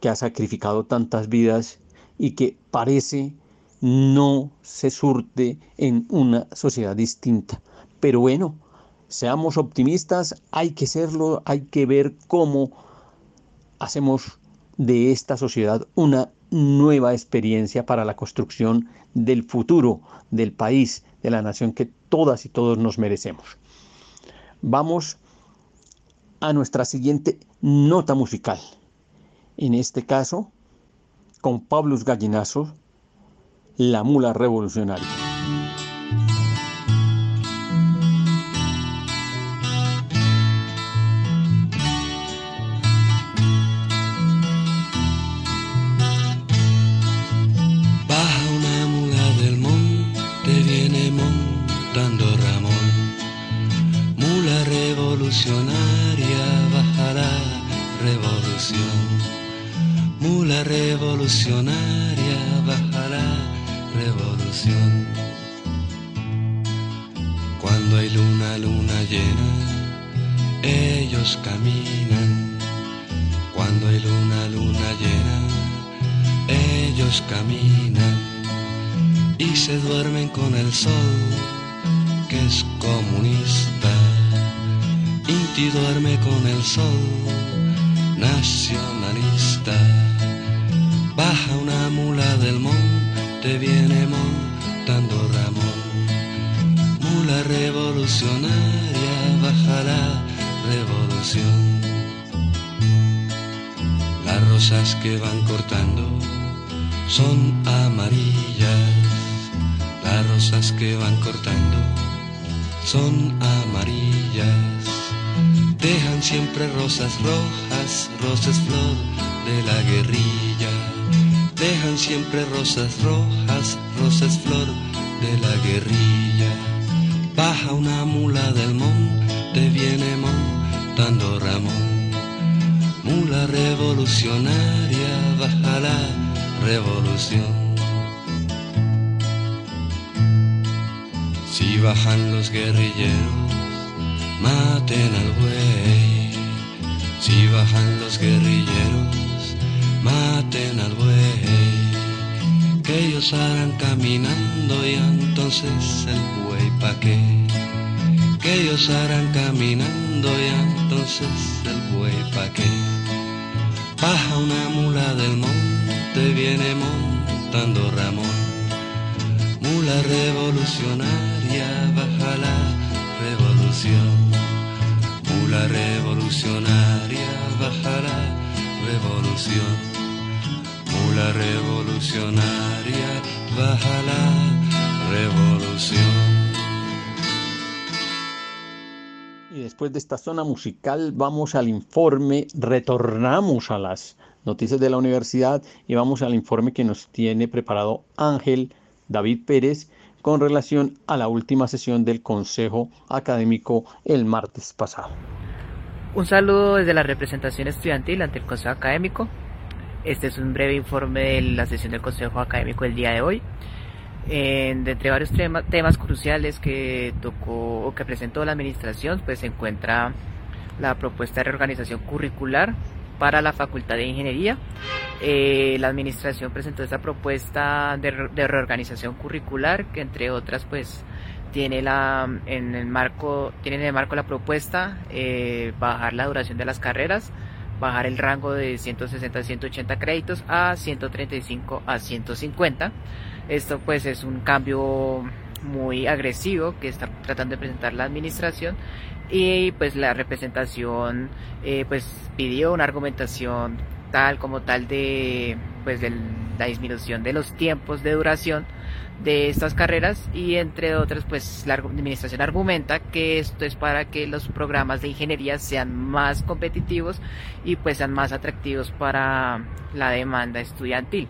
que ha sacrificado tantas vidas y que parece no se surte en una sociedad distinta. Pero bueno, Seamos optimistas, hay que serlo, hay que ver cómo hacemos de esta sociedad una nueva experiencia para la construcción del futuro del país, de la nación que todas y todos nos merecemos. Vamos a nuestra siguiente nota musical. En este caso, con Pablos Gallinazo, La Mula Revolucionaria. Caminan, cuando hay luna, luna llena, ellos caminan y se duermen con el sol, que es comunista. Inti duerme con el sol, nacionalista. Baja una mula del monte, viene montando Ramón. Mula revolucionaria, bajará revolución. Las rosas que van cortando son amarillas. Las rosas que van cortando son amarillas. Dejan siempre rosas rojas, rosas flor de la guerrilla. Dejan siempre rosas rojas, rosas flor de la guerrilla. Baja una mula del monte, viene montando Ramón. Mula revolucionaria, baja la revolución. Si bajan los guerrilleros, maten al buey. Si bajan los guerrilleros, maten al buey. Que ellos harán caminando y entonces el buey pa' qué que ellos harán caminando y entonces el buey pa' qué. Baja una mula del monte, viene montando Ramón. Mula revolucionaria, baja la revolución. Mula revolucionaria, baja la revolución. Mula revolucionaria, baja la revolución. Y después de esta zona musical vamos al informe, retornamos a las noticias de la universidad y vamos al informe que nos tiene preparado Ángel David Pérez con relación a la última sesión del Consejo Académico el martes pasado. Un saludo desde la representación estudiantil ante el Consejo Académico. Este es un breve informe de la sesión del Consejo Académico del día de hoy de entre varios temas cruciales que tocó o que presentó la administración, pues se encuentra la propuesta de reorganización curricular para la Facultad de Ingeniería. Eh, la administración presentó esta propuesta de, reorganización curricular que entre otras pues tiene la en el marco tiene en el marco la propuesta eh, bajar la duración de las carreras bajar el rango de 160 a 180 créditos a 135 a 150 esto pues es un cambio muy agresivo que está tratando de presentar la administración. Y pues la representación eh, pues pidió una argumentación tal como tal de pues de la disminución de los tiempos de duración de estas carreras y entre otras pues la administración argumenta que esto es para que los programas de ingeniería sean más competitivos y pues sean más atractivos para la demanda estudiantil.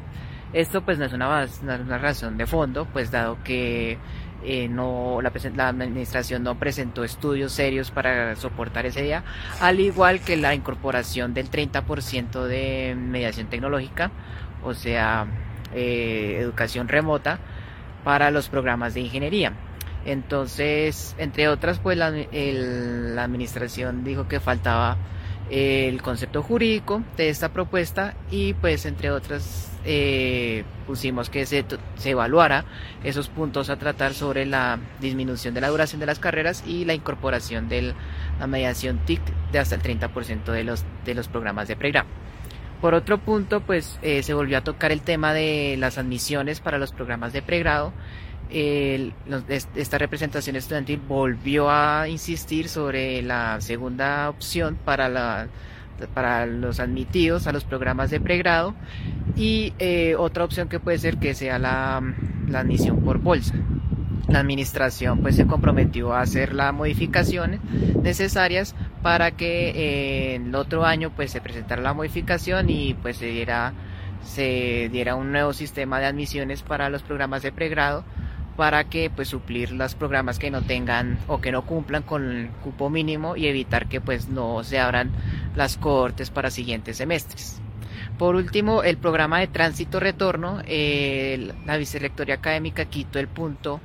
Esto pues no es una, una razón de fondo pues dado que eh, no la, la, administración no presentó estudios serios para soportar ese día, al igual que la incorporación del 30% de mediación tecnológica, o sea, eh, educación remota para los programas de ingeniería. Entonces, entre otras, pues la, administración dijo que faltaba el concepto jurídico de esta propuesta y pues entre otras eh, pusimos que se, se, evaluara esos puntos a tratar sobre la disminución de la duración de las carreras y la incorporación de la mediación TIC de hasta el 30% de los, de los programas de pregrado. Por otro punto, pues eh, se volvió a tocar el tema de las admisiones para los programas de pregrado. Esta representación estudiantil volvió a insistir sobre la segunda opción para, los admitidos a los programas de pregrado y eh, otra opción que puede ser que sea la admisión por bolsa la administración pues se comprometió a hacer las modificaciones necesarias para que eh, el otro año pues se presentara la modificación y pues se diera se diera un nuevo sistema de admisiones para los programas de pregrado para que pues suplir los programas que no tengan o que no cumplan con el cupo mínimo y evitar que pues no se abran las cohortes para siguientes semestres. Por último, el programa de tránsito retorno, la vicerrectoría académica quitó el punto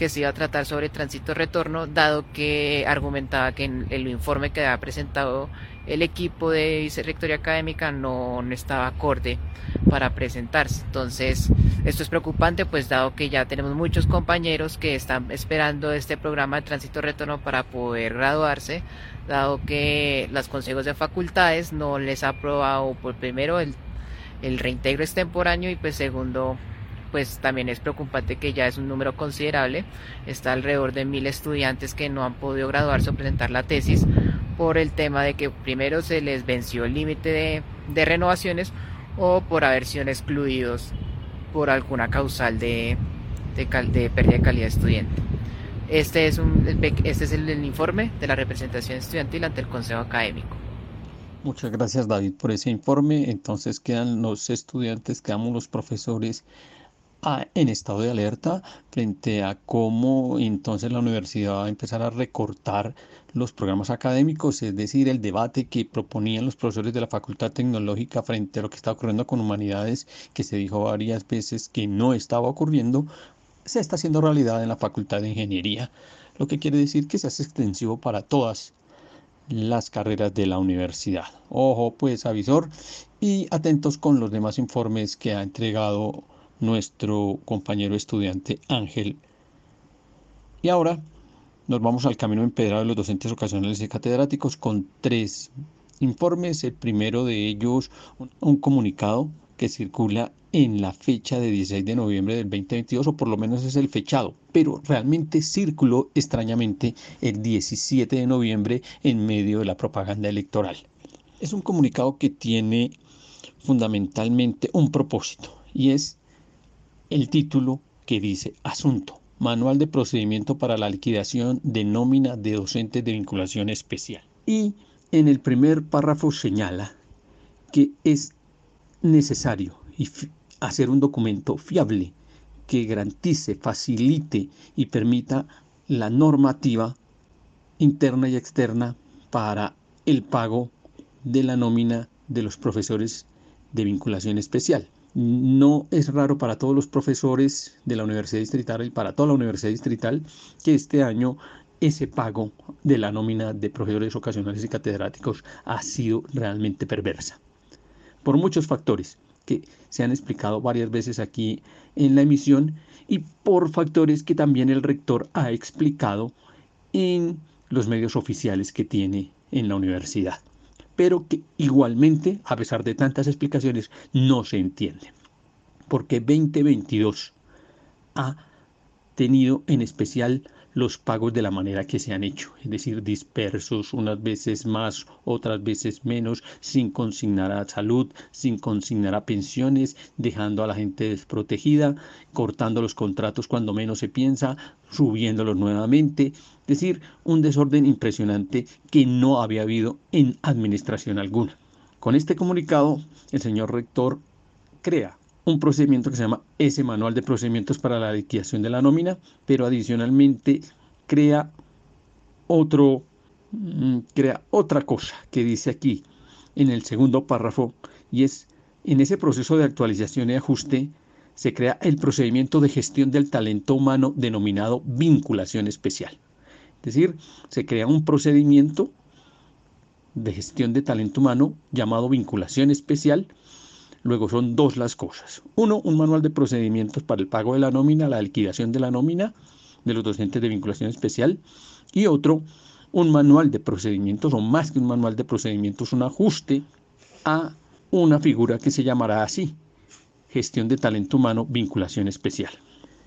que se iba a tratar sobre tránsito retorno, dado que argumentaba que en el informe que había presentado el equipo de vicerrectoría académica no, no estaba acorde para presentarse. Entonces, esto es preocupante, pues dado que ya tenemos muchos compañeros que están esperando este programa de tránsito retorno para poder graduarse, dado que los consejos de facultades no les ha aprobado por primero el, el reintegro extemporáneo y pues segundo pues también es preocupante que ya es un número considerable, está alrededor de mil estudiantes que no han podido graduarse o presentar la tesis por el tema de que primero se les venció el límite de, renovaciones o por haber sido excluidos por alguna causal de, de, pérdida de calidad estudiante. Este es, un, este es el, el informe de la representación estudiantil ante el Consejo Académico. Muchas gracias David por ese informe. Entonces quedan los estudiantes, quedamos los profesores en estado de alerta frente a cómo entonces la universidad va a empezar a recortar los programas académicos, es decir, el debate que proponían los profesores de la Facultad Tecnológica frente a lo que está ocurriendo con humanidades, que se dijo varias veces que no estaba ocurriendo, se está haciendo realidad en la Facultad de Ingeniería, lo que quiere decir que se hace extensivo para todas las carreras de la universidad. Ojo pues avisor y atentos con los demás informes que ha entregado nuestro compañero estudiante Ángel. Y ahora nos vamos al camino empedrado de los docentes ocasionales y catedráticos con tres informes. El primero de ellos, un comunicado que circula en la fecha de 16 de noviembre del 2022, o por lo menos es el fechado, pero realmente circuló extrañamente el 17 de noviembre en medio de la propaganda electoral. Es un comunicado que tiene fundamentalmente un propósito y es el título que dice Asunto, Manual de Procedimiento para la Liquidación de Nómina de Docentes de Vinculación Especial. Y en el primer párrafo señala que es necesario hacer un documento fiable que garantice, facilite y permita la normativa interna y externa para el pago de la nómina de los profesores de vinculación especial. No es raro para todos los profesores de la Universidad Distrital y para toda la Universidad Distrital que este año ese pago de la nómina de profesores ocasionales y catedráticos ha sido realmente perversa. por muchos factores que se han explicado varias veces aquí en la emisión y por factores que también el rector ha explicado en los medios oficiales que tiene en la universidad, pero que igualmente, a pesar de tantas explicaciones, no se entiende. Porque 2022 ha tenido en especial los pagos de la manera que se han hecho, es decir, dispersos, unas veces más, otras veces menos, sin consignar a salud, sin consignar a pensiones, dejando a la gente desprotegida, cortando los contratos cuando menos se piensa, subiéndolos nuevamente, es decir, un desorden impresionante que no había habido en administración alguna. Con este comunicado, el señor rector crea un procedimiento que se llama ese manual de procedimientos para la liquidación de la nómina, pero adicionalmente crea otro mm, crea otra cosa que dice aquí en el segundo párrafo y es en ese proceso de actualización y ajuste se crea el procedimiento de gestión del talento humano denominado vinculación especial. Es decir, se crea un procedimiento de gestión de talento humano llamado vinculación especial Luego son dos las cosas. Uno, un manual de procedimientos para el pago de la nómina, la liquidación de la nómina de los docentes de vinculación especial. Y otro, un manual de procedimientos, o más que un manual de procedimientos, un ajuste a una figura que se llamará así, gestión de talento humano, vinculación especial.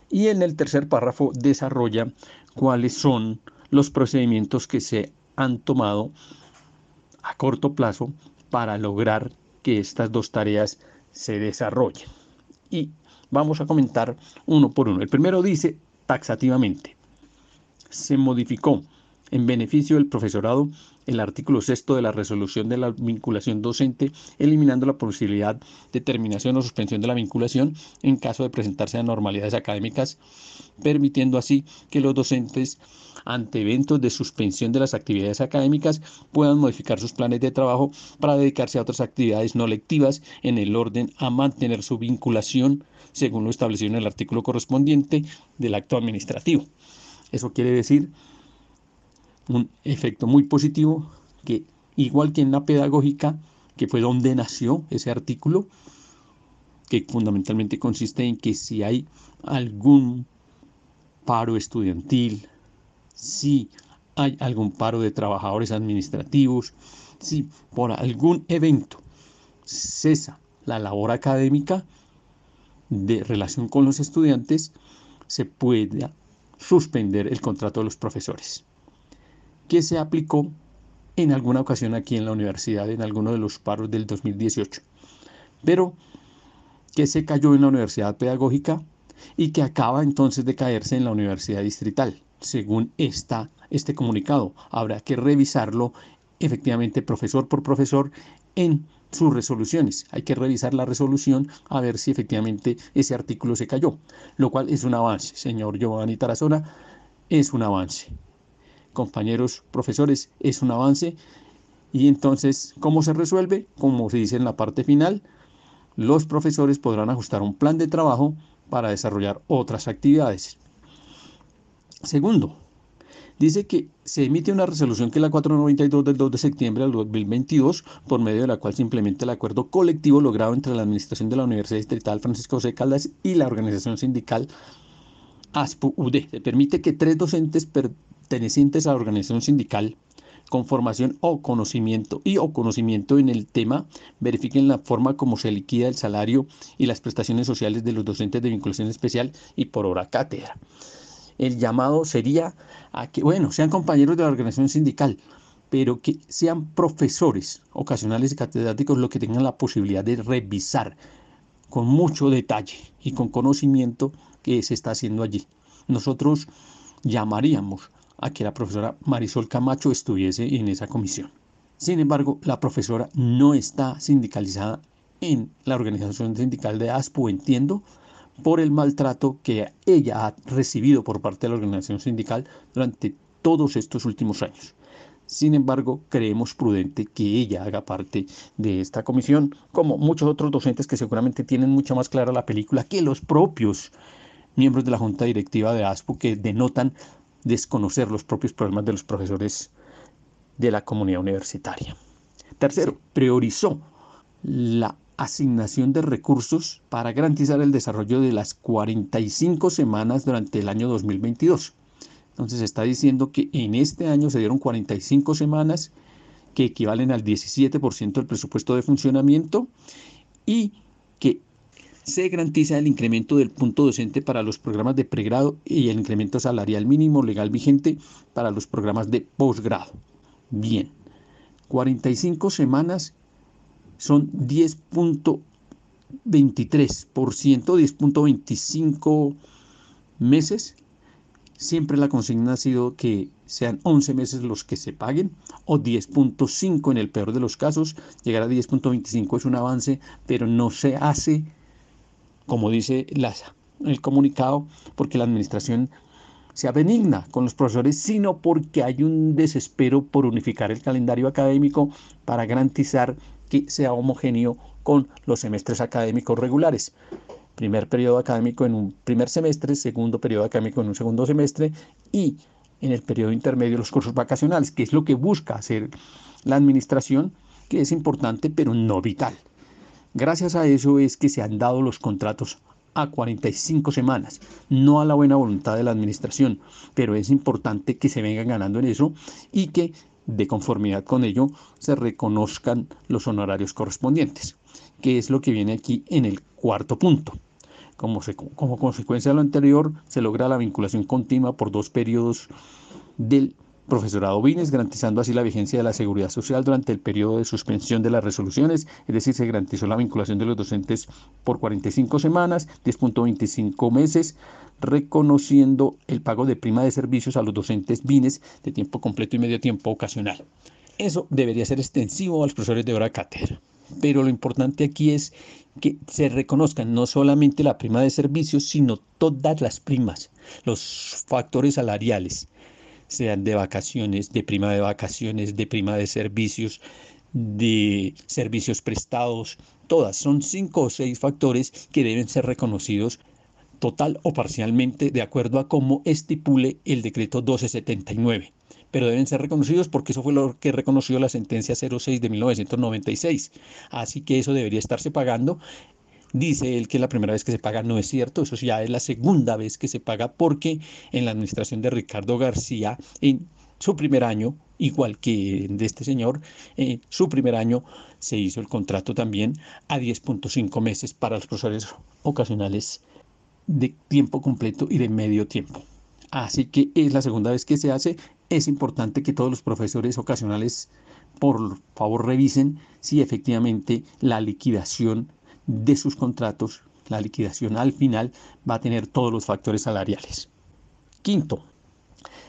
Y en el tercer párrafo desarrolla cuáles son los procedimientos que se han tomado a corto plazo para lograr que estas dos tareas se desarrollen. Y vamos a comentar uno por uno. El primero dice taxativamente, se modificó en beneficio del profesorado el artículo sexto de la resolución de la vinculación docente, eliminando la posibilidad de terminación o suspensión de la vinculación en caso de presentarse anormalidades académicas, permitiendo así que los docentes ante eventos de suspensión de las actividades académicas puedan modificar sus planes de trabajo para dedicarse a otras actividades no lectivas en el orden a mantener su vinculación según lo establecido en el artículo correspondiente del acto administrativo. Eso quiere decir un efecto muy positivo que igual que en la pedagógica, que fue donde nació ese artículo, que fundamentalmente consiste en que si hay algún paro estudiantil, si hay algún paro de trabajadores administrativos, si por algún evento cesa la labor académica de relación con los estudiantes, se puede suspender el contrato de los profesores, que se aplicó en alguna ocasión aquí en la universidad, en alguno de los paros del 2018, pero que se cayó en la universidad pedagógica y que acaba entonces de caerse en la universidad distrital según esta, este comunicado. Habrá que revisarlo efectivamente profesor por profesor en sus resoluciones. Hay que revisar la resolución a ver si efectivamente ese artículo se cayó, lo cual es un avance, señor Giovanni Tarazona, es un avance. Compañeros profesores, es un avance. Y entonces, ¿cómo se resuelve? Como se dice en la parte final, los profesores podrán ajustar un plan de trabajo para desarrollar otras actividades. Segundo, dice que se emite una resolución que es la 492 del 2 de septiembre del 2022, por medio de la cual se implementa el acuerdo colectivo logrado entre la Administración de la Universidad Distrital Francisco José Caldas y la organización sindical ASPU-UD. Se permite que tres docentes pertenecientes a la organización sindical con formación o conocimiento y o conocimiento en el tema verifiquen la forma como se liquida el salario y las prestaciones sociales de los docentes de vinculación especial y por hora cátedra el llamado sería a que, bueno, sean compañeros de la organización sindical, pero que sean profesores ocasionales y catedráticos los que tengan la posibilidad de revisar con mucho detalle y con conocimiento que se está haciendo allí. Nosotros llamaríamos a que la profesora Marisol Camacho estuviese en esa comisión. Sin embargo, la profesora no está sindicalizada en la organización sindical de ASPO, entiendo, por el maltrato que ella ha recibido por parte de la organización sindical durante todos estos últimos años. Sin embargo, creemos prudente que ella haga parte de esta comisión, como muchos otros docentes que seguramente tienen mucho más clara la película que los propios miembros de la junta directiva de ASPO que denotan desconocer los propios problemas de los profesores de la comunidad universitaria. Tercero, priorizó la asignación de recursos para garantizar el desarrollo de las 45 semanas durante el año 2022. Entonces está diciendo que en este año se dieron 45 semanas que equivalen al 17% del presupuesto de funcionamiento y que se garantiza el incremento del punto docente para los programas de pregrado y el incremento salarial mínimo legal vigente para los programas de posgrado. Bien, 45 semanas son 10.23%, 10.25 meses. Siempre la consigna ha sido que sean 11 meses los que se paguen o 10.5 en el peor de los casos. Llegar a 10.25 es un avance, pero no se hace como dice el comunicado, porque la administración sea benigna con los profesores, sino porque hay un desespero por unificar el calendario académico para garantizar que sea homogéneo con los semestres académicos regulares. Primer periodo académico en un primer semestre, segundo periodo académico en un segundo semestre y en el periodo intermedio los cursos vacacionales, que es lo que busca hacer la administración, que es importante pero no vital. Gracias a eso es que se han dado los contratos a 45 semanas, no a la buena voluntad de la administración, pero es importante que se vengan ganando en eso y que de conformidad con ello se reconozcan los honorarios correspondientes, que es lo que viene aquí en el cuarto punto. Como, como consecuencia de lo anterior, se logra la vinculación continua por dos periodos del profesorado Vines, garantizando así la vigencia de la seguridad social durante el periodo de suspensión de las resoluciones, es decir, se garantizó la vinculación de los docentes por 45 semanas, 10.25 meses, reconociendo el pago de prima de servicios a los docentes Vines de tiempo completo y medio tiempo ocasional. Eso debería ser extensivo a los profesores de hora cátedra. Pero lo importante aquí es que se reconozcan no solamente la prima de servicios, sino todas las primas, los factores salariales, sean de vacaciones, de prima de vacaciones, de prima de servicios, de servicios prestados, todas son cinco o seis factores que deben ser reconocidos total o parcialmente de acuerdo a cómo estipule el decreto 1279 pero deben ser reconocidos porque eso fue lo que reconoció la sentencia 06 de 1996. Así que eso debería estarse pagando Dice él que la primera vez que se paga no es cierto, eso ya es la segunda vez que se paga porque en la administración de Ricardo García, en su primer año, igual que de este señor, en su primer año se hizo el contrato también a 10.5 meses para los profesores ocasionales de tiempo completo y de medio tiempo. Así que es la segunda vez que se hace. Es importante que todos los profesores ocasionales, por favor, revisen si efectivamente la liquidación de sus contratos, la liquidación al final va a tener todos los factores salariales. Quinto,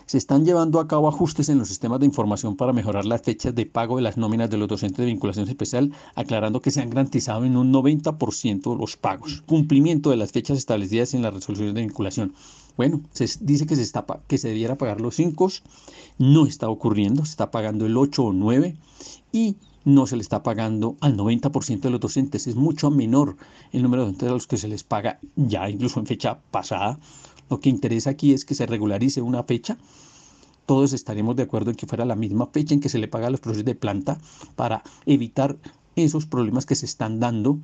se están llevando a cabo ajustes en los sistemas de información para mejorar las fechas de pago de las nóminas de los docentes de vinculación especial, aclarando que se han garantizado en un 90% los pagos. Cumplimiento de las fechas establecidas en las resoluciones de vinculación. Bueno, se dice que se, está, que se debiera pagar los 5, no está ocurriendo, se está pagando el 8 o 9 y no se le está pagando al 90% de los docentes. Es mucho menor el número de docentes a los que se les paga ya incluso en fecha pasada. Lo que interesa aquí es que se regularice una fecha. Todos estaremos de acuerdo en que fuera la misma fecha en que se le paga a los profesores de planta para evitar esos problemas que se están dando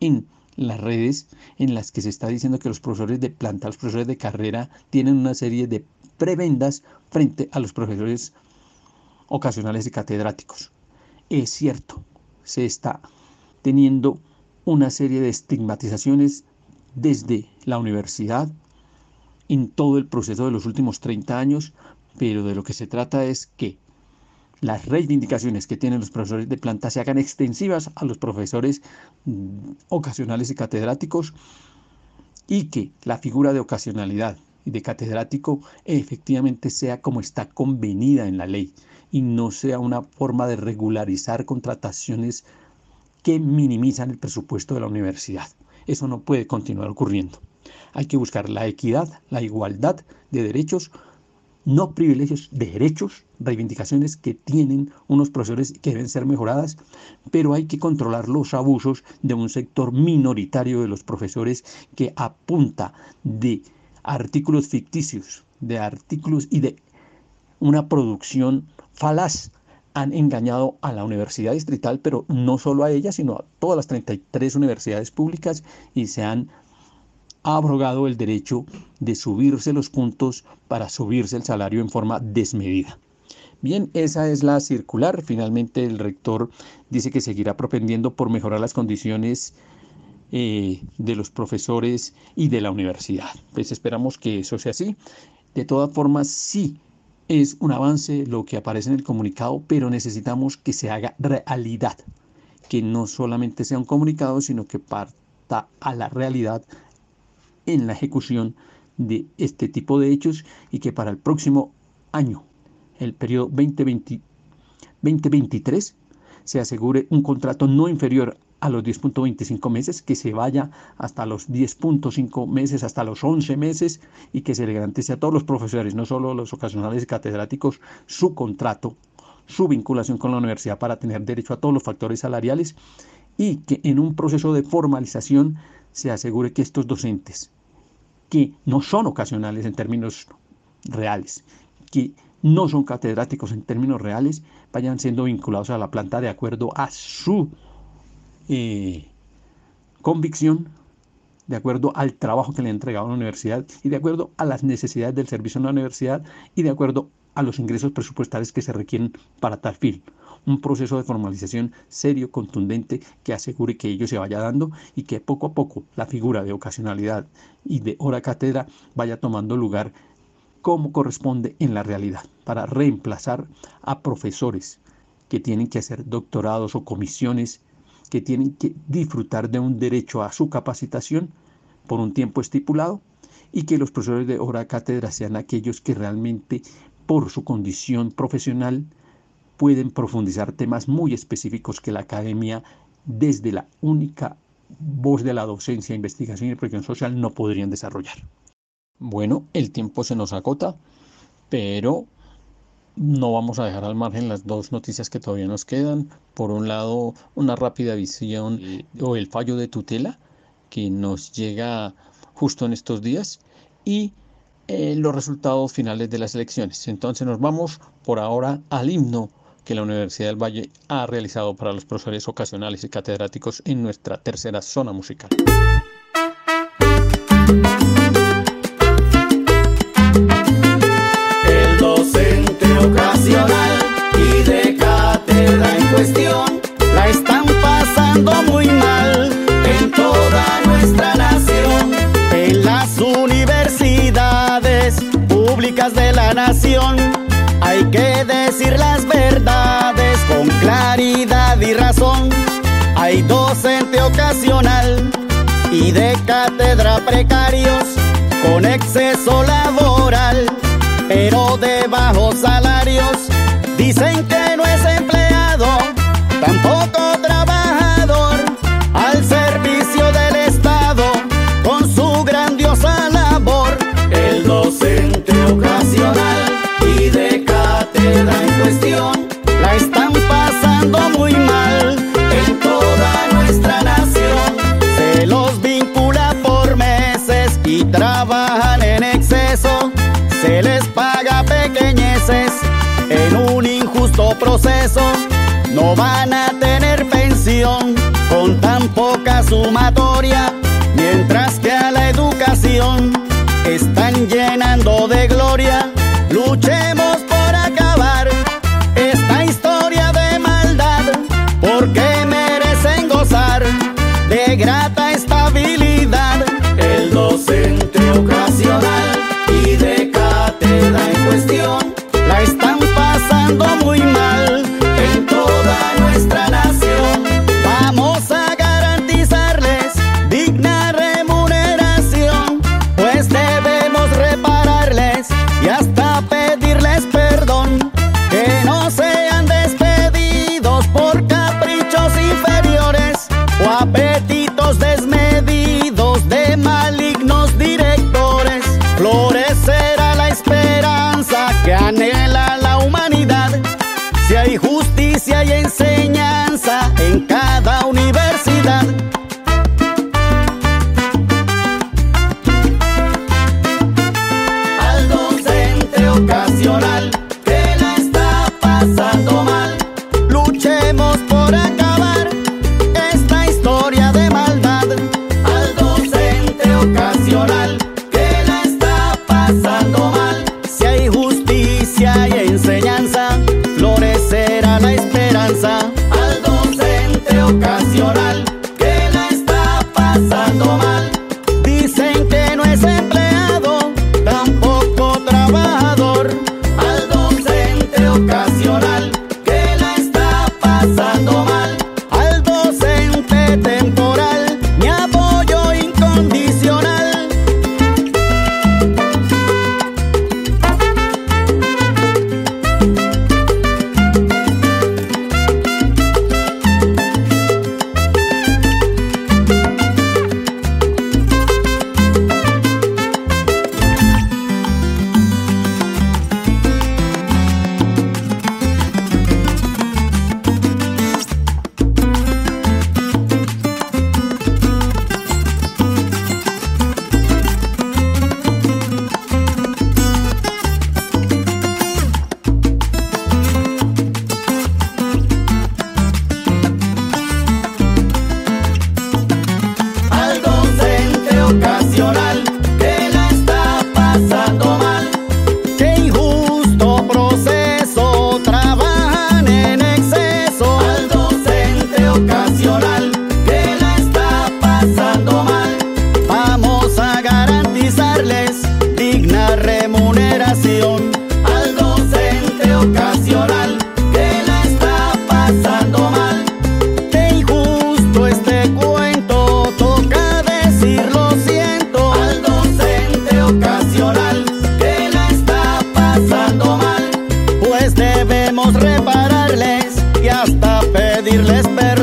en las redes en las que se está diciendo que los profesores de planta, los profesores de carrera tienen una serie de prebendas frente a los profesores ocasionales y catedráticos es cierto, se está teniendo una serie de estigmatizaciones desde la universidad en todo el proceso de los últimos 30 años, pero de lo que se trata es que las reivindicaciones que tienen los profesores de planta se hagan extensivas a los profesores ocasionales y catedráticos y que la figura de ocasionalidad y de catedrático efectivamente sea como está convenida en la ley y no sea una forma de regularizar contrataciones que minimizan el presupuesto de la universidad. Eso no puede continuar ocurriendo. Hay que buscar la equidad, la igualdad de derechos, no privilegios, de derechos, reivindicaciones que tienen unos profesores que deben ser mejoradas, pero hay que controlar los abusos de un sector minoritario de los profesores que apunta de artículos ficticios, de artículos y de una producción falaz han engañado a la Universidad Distrital, pero no solo a ella, sino a todas las 33 universidades públicas y se han abrogado el derecho de subirse los puntos para subirse el salario en forma desmedida. Bien, esa es la circular. Finalmente el rector dice que seguirá propendiendo por mejorar las condiciones eh, de los profesores y de la universidad. Pues esperamos que eso sea así. De todas formas, sí es un avance lo que aparece en el comunicado, pero necesitamos que se haga realidad, que no solamente sea un comunicado, sino que parta a la realidad en la ejecución de este tipo de hechos y que para el próximo año, el periodo 2020, 2023, se asegure un contrato no inferior a los 10.25 meses, que se vaya hasta los 10.5 meses, hasta los 11 meses y que se le garantice a todos los profesores, no solo los ocasionales y catedráticos, su contrato, su vinculación con la universidad para tener derecho a todos los factores salariales y que en un proceso de formalización se asegure que estos docentes, que no son ocasionales en términos reales, que no son catedráticos en términos reales, vayan siendo vinculados a la planta de acuerdo a su convicción, de acuerdo al trabajo que le ha entregado a la universidad y de acuerdo a las necesidades del servicio en la universidad y de acuerdo a los ingresos presupuestales que se requieren para tal fin. Un proceso de formalización serio, contundente, que asegure que ello se vaya dando y que poco a poco la figura de ocasionalidad y de hora cátedra vaya tomando lugar como corresponde en la realidad, para reemplazar a profesores que tienen que hacer doctorados o comisiones que tienen que disfrutar de un derecho a su capacitación por un tiempo estipulado y que los profesores de hora cátedra sean aquellos que realmente por su condición profesional pueden profundizar temas muy específicos que la academia desde la única voz de la docencia, investigación y protección social no podrían desarrollar. Bueno, el tiempo se nos agota, pero no vamos a dejar al margen las dos noticias que todavía nos quedan. Por un lado, una rápida visión o el fallo de tutela que nos llega justo en estos días y eh, los resultados finales de las elecciones. Entonces nos vamos por ahora al himno que la Universidad del Valle ha realizado para los profesores ocasionales y catedráticos en nuestra tercera zona musical. De la nación hay que decir las verdades con claridad y razón. Hay docente ocasional y de cátedra precarios con exceso laboral pero de bajos salarios. Dicen que la están pasando muy mal en toda nuestra nación. Se los vincula por meses y trabajan en exceso se les paga pequeñeces en un injusto proceso. No van a tener pensión con tan poca sumatoria, mientras que a la educación están llenando de gloria. Luchemos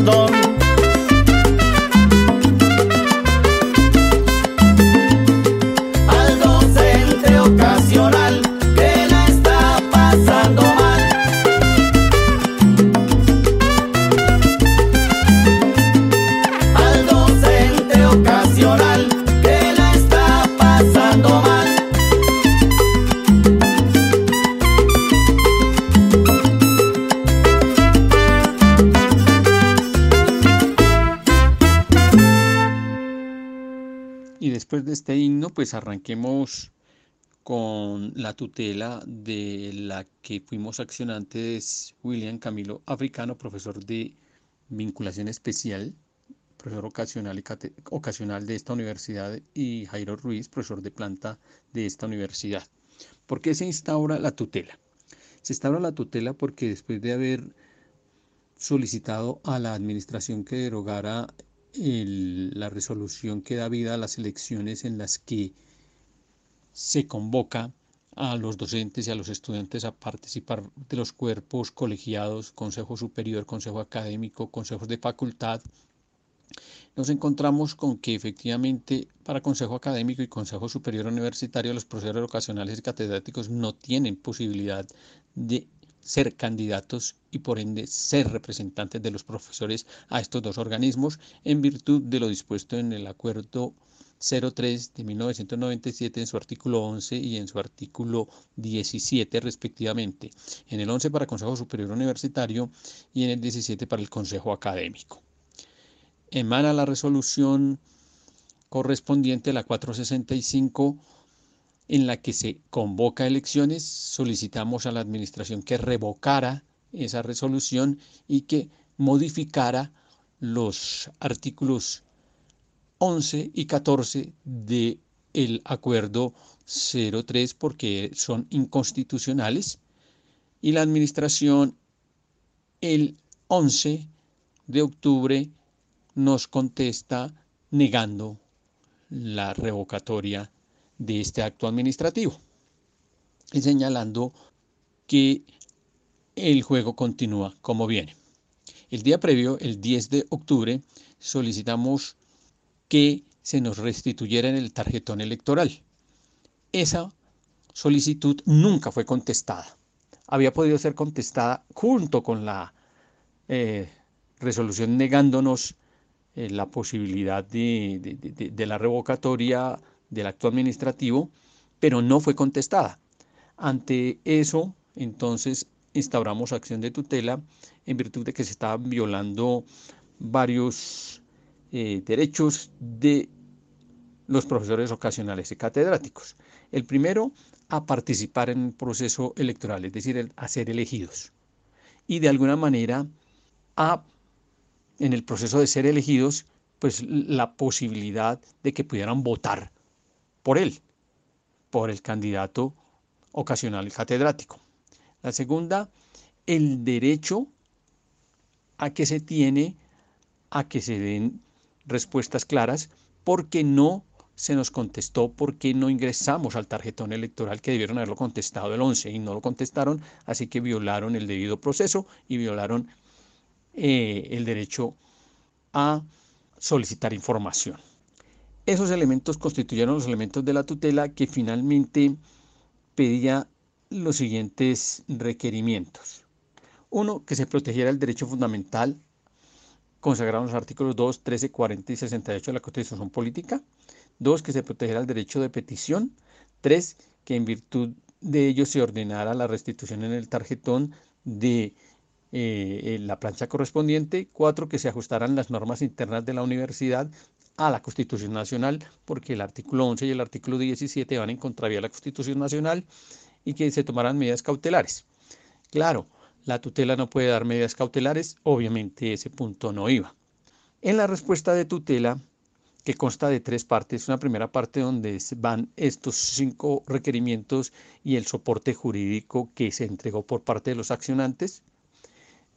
perdón. Pues arranquemos con la tutela de la que fuimos accionantes William Camilo Africano, profesor de vinculación especial, profesor ocasional, de esta universidad, y Jairo Ruiz, profesor de planta de esta universidad. ¿Por qué se instaura la tutela? Se instaura la tutela porque después de haber solicitado a la administración que derogara el- la resolución que da vida a las elecciones en las que se convoca a los docentes y a los estudiantes a participar de los cuerpos colegiados, Consejo Superior, Consejo Académico, Consejos de Facultad, nos encontramos con que efectivamente para Consejo Académico y Consejo Superior Universitario los profesores ocasionales y catedráticos no tienen posibilidad de ser candidatos y por ende ser representantes de los profesores a estos dos organismos en virtud de lo dispuesto en el acuerdo 03 de 1997 en su artículo 11 y en su artículo 17 respectivamente. En el 11 para Consejo Superior Universitario y en el 17 para el Consejo Académico. Emana la resolución correspondiente a la 465 en la que se convoca elecciones, solicitamos a la administración que revocara esa resolución y que modificara los artículos 11 y 14 de el acuerdo 03 porque son inconstitucionales y la administración el 11 de octubre nos contesta negando la revocatoria de este acto administrativo y señalando que el juego continúa como viene. El día previo, el 10 de octubre, solicitamos que se nos restituyera en el tarjetón electoral. Esa solicitud nunca fue contestada. Había podido ser contestada junto con la eh, resolución negándonos eh, la posibilidad de, la revocatoria del acto administrativo, pero no fue contestada. Ante eso, entonces, instauramos acción de tutela en virtud de que se estaban violando varios eh, derechos de los profesores ocasionales y catedráticos. El primero, a participar en el proceso electoral, es decir, a ser elegidos. Y de alguna manera, a, en el proceso de ser elegidos, pues la posibilidad de que pudieran votar por él, por el candidato ocasional catedrático. La segunda, el derecho a que se tiene a que se den respuestas claras porque no se nos contestó porque no ingresamos al tarjetón electoral que debieron haberlo contestado el 11 y no lo contestaron, así que violaron el debido proceso y violaron eh, el derecho a solicitar información. Esos elementos constituyeron los elementos de la tutela que finalmente pedía los siguientes requerimientos. Uno, que se protegiera el derecho fundamental consagrado en los artículos 2, 13, 40 y 68 de la Constitución Política. Dos, que se protegiera el derecho de petición. Tres, que en virtud de ello se ordenara la restitución en el tarjetón de eh, la plancha correspondiente. Cuatro, que se ajustaran las normas internas de la universidad a la Constitución Nacional, porque el artículo 11 y el artículo 17 van en contravía a la Constitución Nacional y que se tomaran medidas cautelares. Claro, la tutela no puede dar medidas cautelares, obviamente ese punto no iba. En la respuesta de tutela, que consta de tres partes, una primera parte donde van estos cinco requerimientos y el soporte jurídico que se entregó por parte de los accionantes,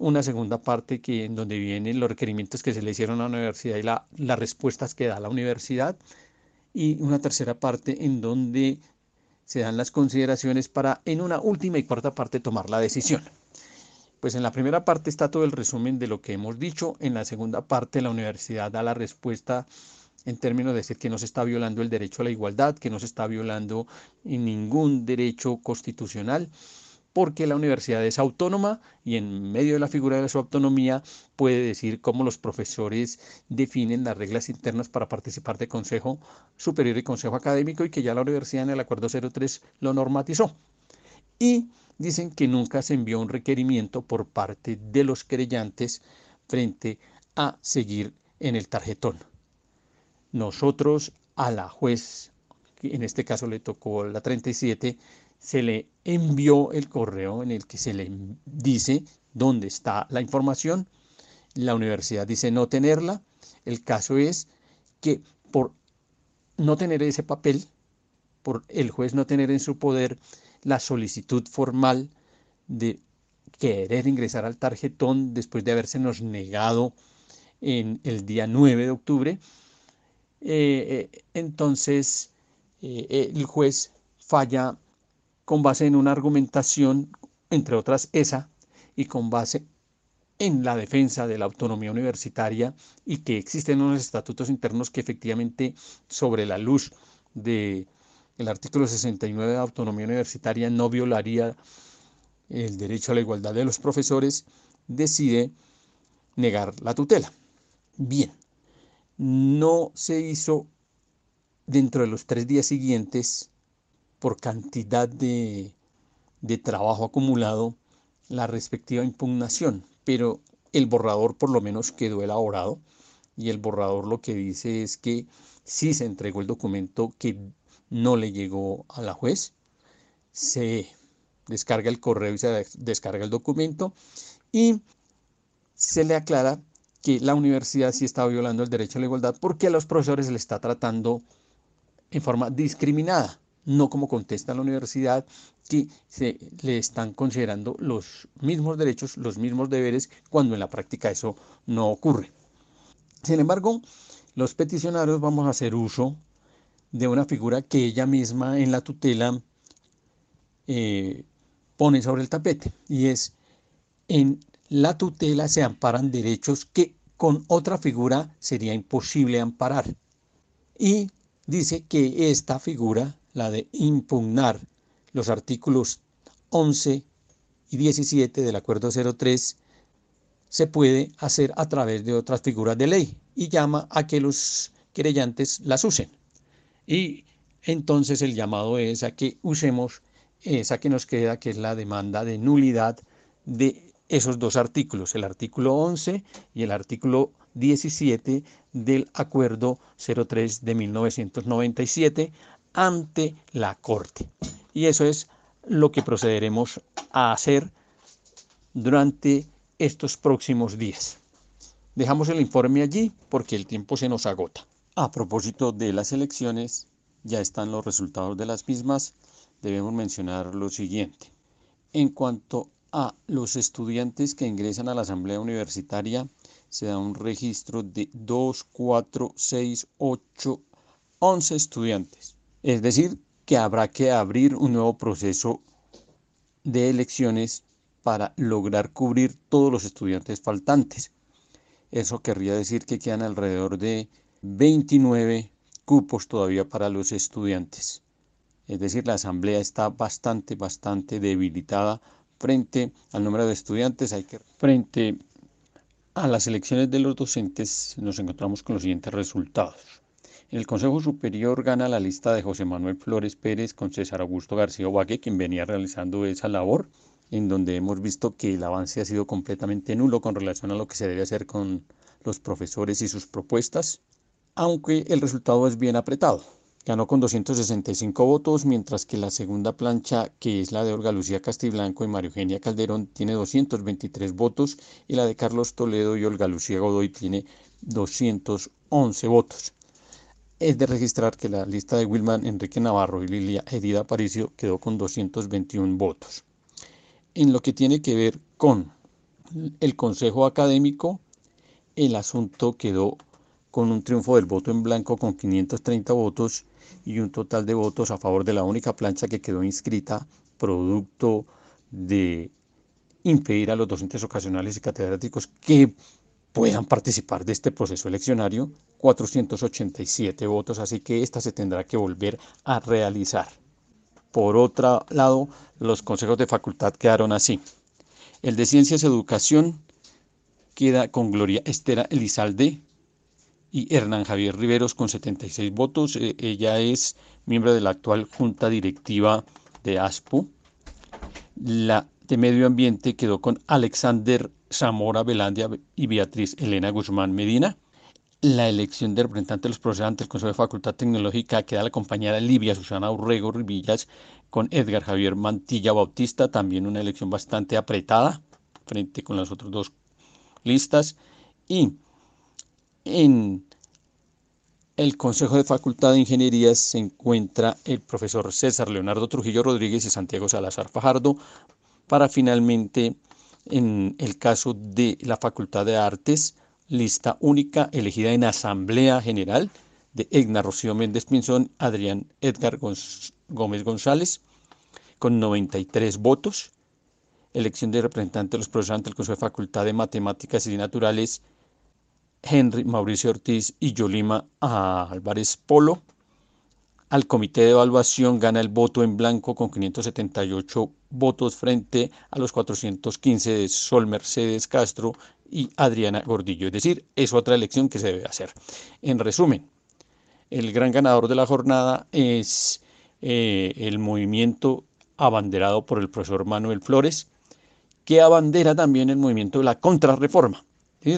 una segunda parte que en donde vienen los requerimientos que se le hicieron a la universidad y la, las respuestas que da la universidad, y una tercera parte en donde se dan las consideraciones para en una última y cuarta parte tomar la decisión. Pues en la primera parte está todo el resumen de lo que hemos dicho. En la segunda parte la universidad da la respuesta en términos de decir que no se está violando el derecho a la igualdad, que no se está violando ningún derecho constitucional, porque la universidad es autónoma y en medio de la figura de su autonomía puede decir cómo los profesores definen las reglas internas para participar de Consejo Superior y Consejo Académico y que ya la universidad en el Acuerdo 03 lo normatizó. Y dicen que nunca se envió un requerimiento por parte de los creyentes frente a seguir en el tarjetón. Nosotros a la juez, que en este caso le tocó la 37, se le envió el correo en el que se le dice dónde está la información. La universidad dice no tenerla. El caso es que por no tener ese papel, por el juez no tener en su poder la solicitud formal de querer ingresar al tarjetón después de habérsenos negado en el día 9 de octubre, eh, eh, entonces eh, el juez falla con base en una argumentación, entre otras esa, y con base en la defensa de la autonomía universitaria y que existen unos estatutos internos que efectivamente sobre la luz del el artículo 69 de autonomía universitaria no violaría el derecho a la igualdad de los profesores, decide negar la tutela. Bien, no se hizo dentro de los tres días siguientes, por cantidad de, trabajo acumulado, la respectiva impugnación, pero el borrador por lo menos quedó elaborado y el borrador lo que dice es que sí se entregó el documento que no le llegó a la juez, se descarga el correo y se descarga el documento y se le aclara que la universidad sí está violando el derecho a la igualdad porque a los profesores le está tratando en forma discriminada, no como contesta la universidad, que se le están considerando los mismos derechos, los mismos deberes, cuando en la práctica eso no ocurre. Sin embargo, los peticionarios vamos a hacer uso de una figura que ella misma en la tutela eh, pone sobre el tapete, y es en la tutela se amparan derechos que con otra figura sería imposible amparar. Y dice que esta figura, la de impugnar los artículos 11 y 17 del Acuerdo 03, se puede hacer a través de otras figuras de ley y llama a que los querellantes las usen. Y entonces el llamado es a que usemos esa que nos queda, que es la demanda de nulidad de esos dos artículos, el artículo 11 y el artículo 17 del Acuerdo 03 de 1997 ante la Corte. Y eso es lo que procederemos a hacer durante estos próximos días. Dejamos el informe allí porque el tiempo se nos agota. A propósito de las elecciones, ya están los resultados de las mismas. Debemos mencionar lo siguiente. En cuanto a los estudiantes que ingresan a la asamblea universitaria se da un registro de 2, 4, 6, 8, 11 estudiantes. Es decir, que habrá que abrir un nuevo proceso de elecciones para lograr cubrir todos los estudiantes faltantes. Eso querría decir que quedan alrededor de 29 cupos todavía para los estudiantes. Es decir, la asamblea está bastante, bastante debilitada frente al número de estudiantes, hay que frente a las elecciones de los docentes nos encontramos con los siguientes resultados. El Consejo Superior gana la lista de José Manuel Flores Pérez con César Augusto García Ovaque, quien venía realizando esa labor, en donde hemos visto que el avance ha sido completamente nulo con relación a lo que se debe hacer con los profesores y sus propuestas, aunque el resultado es bien apretado. Ganó con 265 votos, mientras que la segunda plancha, que es la de Olga Lucía Castiblanco y María Eugenia Calderón, tiene 223 votos y la de Carlos Toledo y Olga Lucía Godoy tiene 211 votos. Es de registrar que la lista de Wilman, Enrique Navarro y Lilia Edida Aparicio quedó con 221 votos. En lo que tiene que ver con el Consejo Académico, el asunto quedó con un triunfo del voto en blanco con 530 votos y un total de votos a favor de la única plancha que quedó inscrita, producto de impedir a los docentes ocasionales y catedráticos que puedan participar de este proceso eleccionario, 487 votos, así que esta se tendrá que volver a realizar. Por otro lado, los consejos de facultad quedaron así. El de Ciencias Educación queda con Gloria Estera Elizalde y Hernán Javier Riveros con 76 votos. Eh, ella es miembro de la actual Junta Directiva de ASPO. La de Medio Ambiente quedó con Alexander Zamora Belandia y Beatriz Elena Guzmán Medina. La elección de representante de los profesores ante Consejo de Facultad Tecnológica queda la compañera Livia Susana Urrego Rivillas con Edgar Javier Mantilla Bautista, también una elección bastante apretada frente con las otras dos listas. Y en el Consejo de Facultad de Ingeniería se encuentra el profesor César Leonardo Trujillo Rodríguez y Santiago Salazar Fajardo para finalmente en el caso de la Facultad de Artes, lista única elegida en Asamblea General de Egna Rocío Méndez Pinzón, Adrián Edgar Gómez González, con 93 votos. Elección de representante de los profesores ante el Consejo de Facultad de Matemáticas y Naturales, Henry Mauricio Ortiz y Yolima Álvarez Polo. Al comité de evaluación gana el voto en blanco con 578 votos frente a los 415 de Sol Mercedes Castro y Adriana Gordillo. Es decir, es otra elección que se debe hacer. En resumen, el gran ganador de la jornada es eh, el movimiento abanderado por el profesor Manuel Flores, que abandera también el movimiento de la contrarreforma.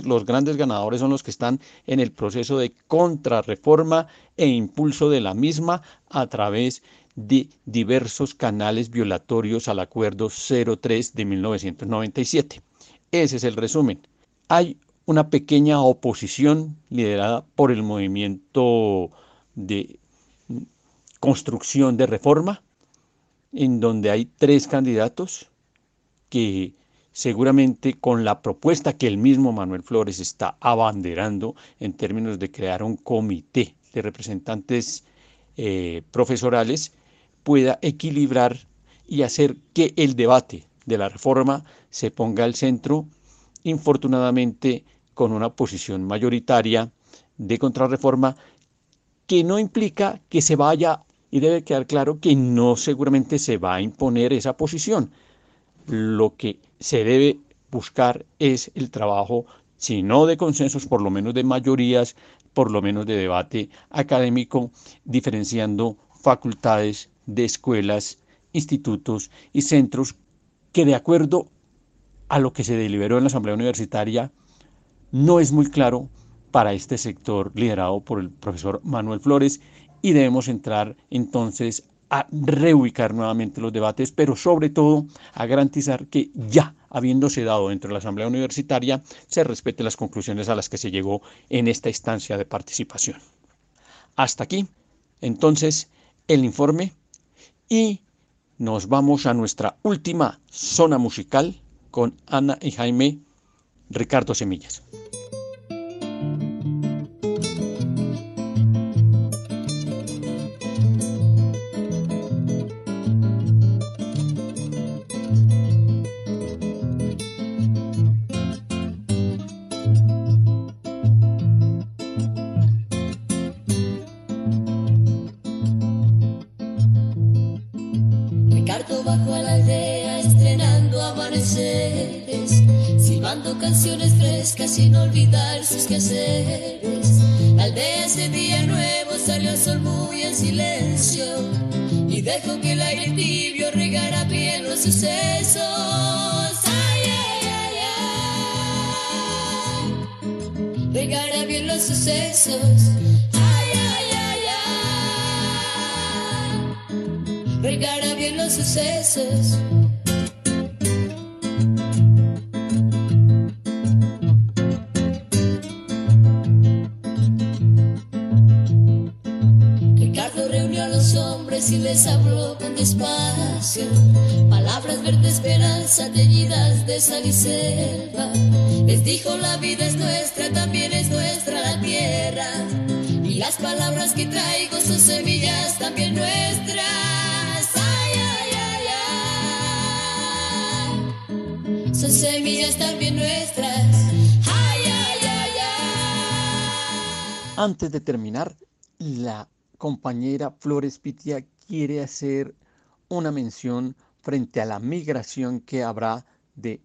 Los grandes ganadores son los que están en el proceso de contrarreforma e impulso de la misma a través de diversos canales violatorios al Acuerdo 03 de 1997. Ese es el resumen. Hay una pequeña oposición liderada por el movimiento de construcción de reforma, en donde hay tres candidatos que seguramente con la propuesta que el mismo Manuel Flores está abanderando en términos de crear un comité de representantes eh, profesorales, pueda equilibrar y hacer que el debate de la reforma se ponga al centro, infortunadamente con una posición mayoritaria de contrarreforma que no implica que se vaya, y debe quedar claro que no seguramente se va a imponer esa posición, lo que se debe buscar es el trabajo, si no de consensos, por lo menos de mayorías, por lo menos de debate académico, diferenciando facultades de escuelas, institutos y centros que de acuerdo a lo que se deliberó en la Asamblea Universitaria no es muy claro para este sector liderado por el profesor Manuel Flores y debemos entrar entonces a reubicar nuevamente los debates, pero sobre todo a garantizar que ya habiéndose dado dentro de la Asamblea Universitaria, se respeten las conclusiones a las que se llegó en esta instancia de participación. Hasta aquí, entonces, el informe y nos vamos a nuestra última zona musical con Ana y Jaime Ricardo Semillas. Sin olvidar sus quehaceres. La aldea ese día nuevo salió el sol muy en silencio y dejó que el aire tibio regara bien los sucesos. Ay, ay, ay, ay. Regara bien los sucesos. Ay. Regara bien los sucesos. y les habló con despacio. Palabras verdes, esperanza, teñidas de sal y selva. Les dijo la vida Antes de terminar, la compañera Flores Pitia quiere hacer una mención frente a la migración que habrá de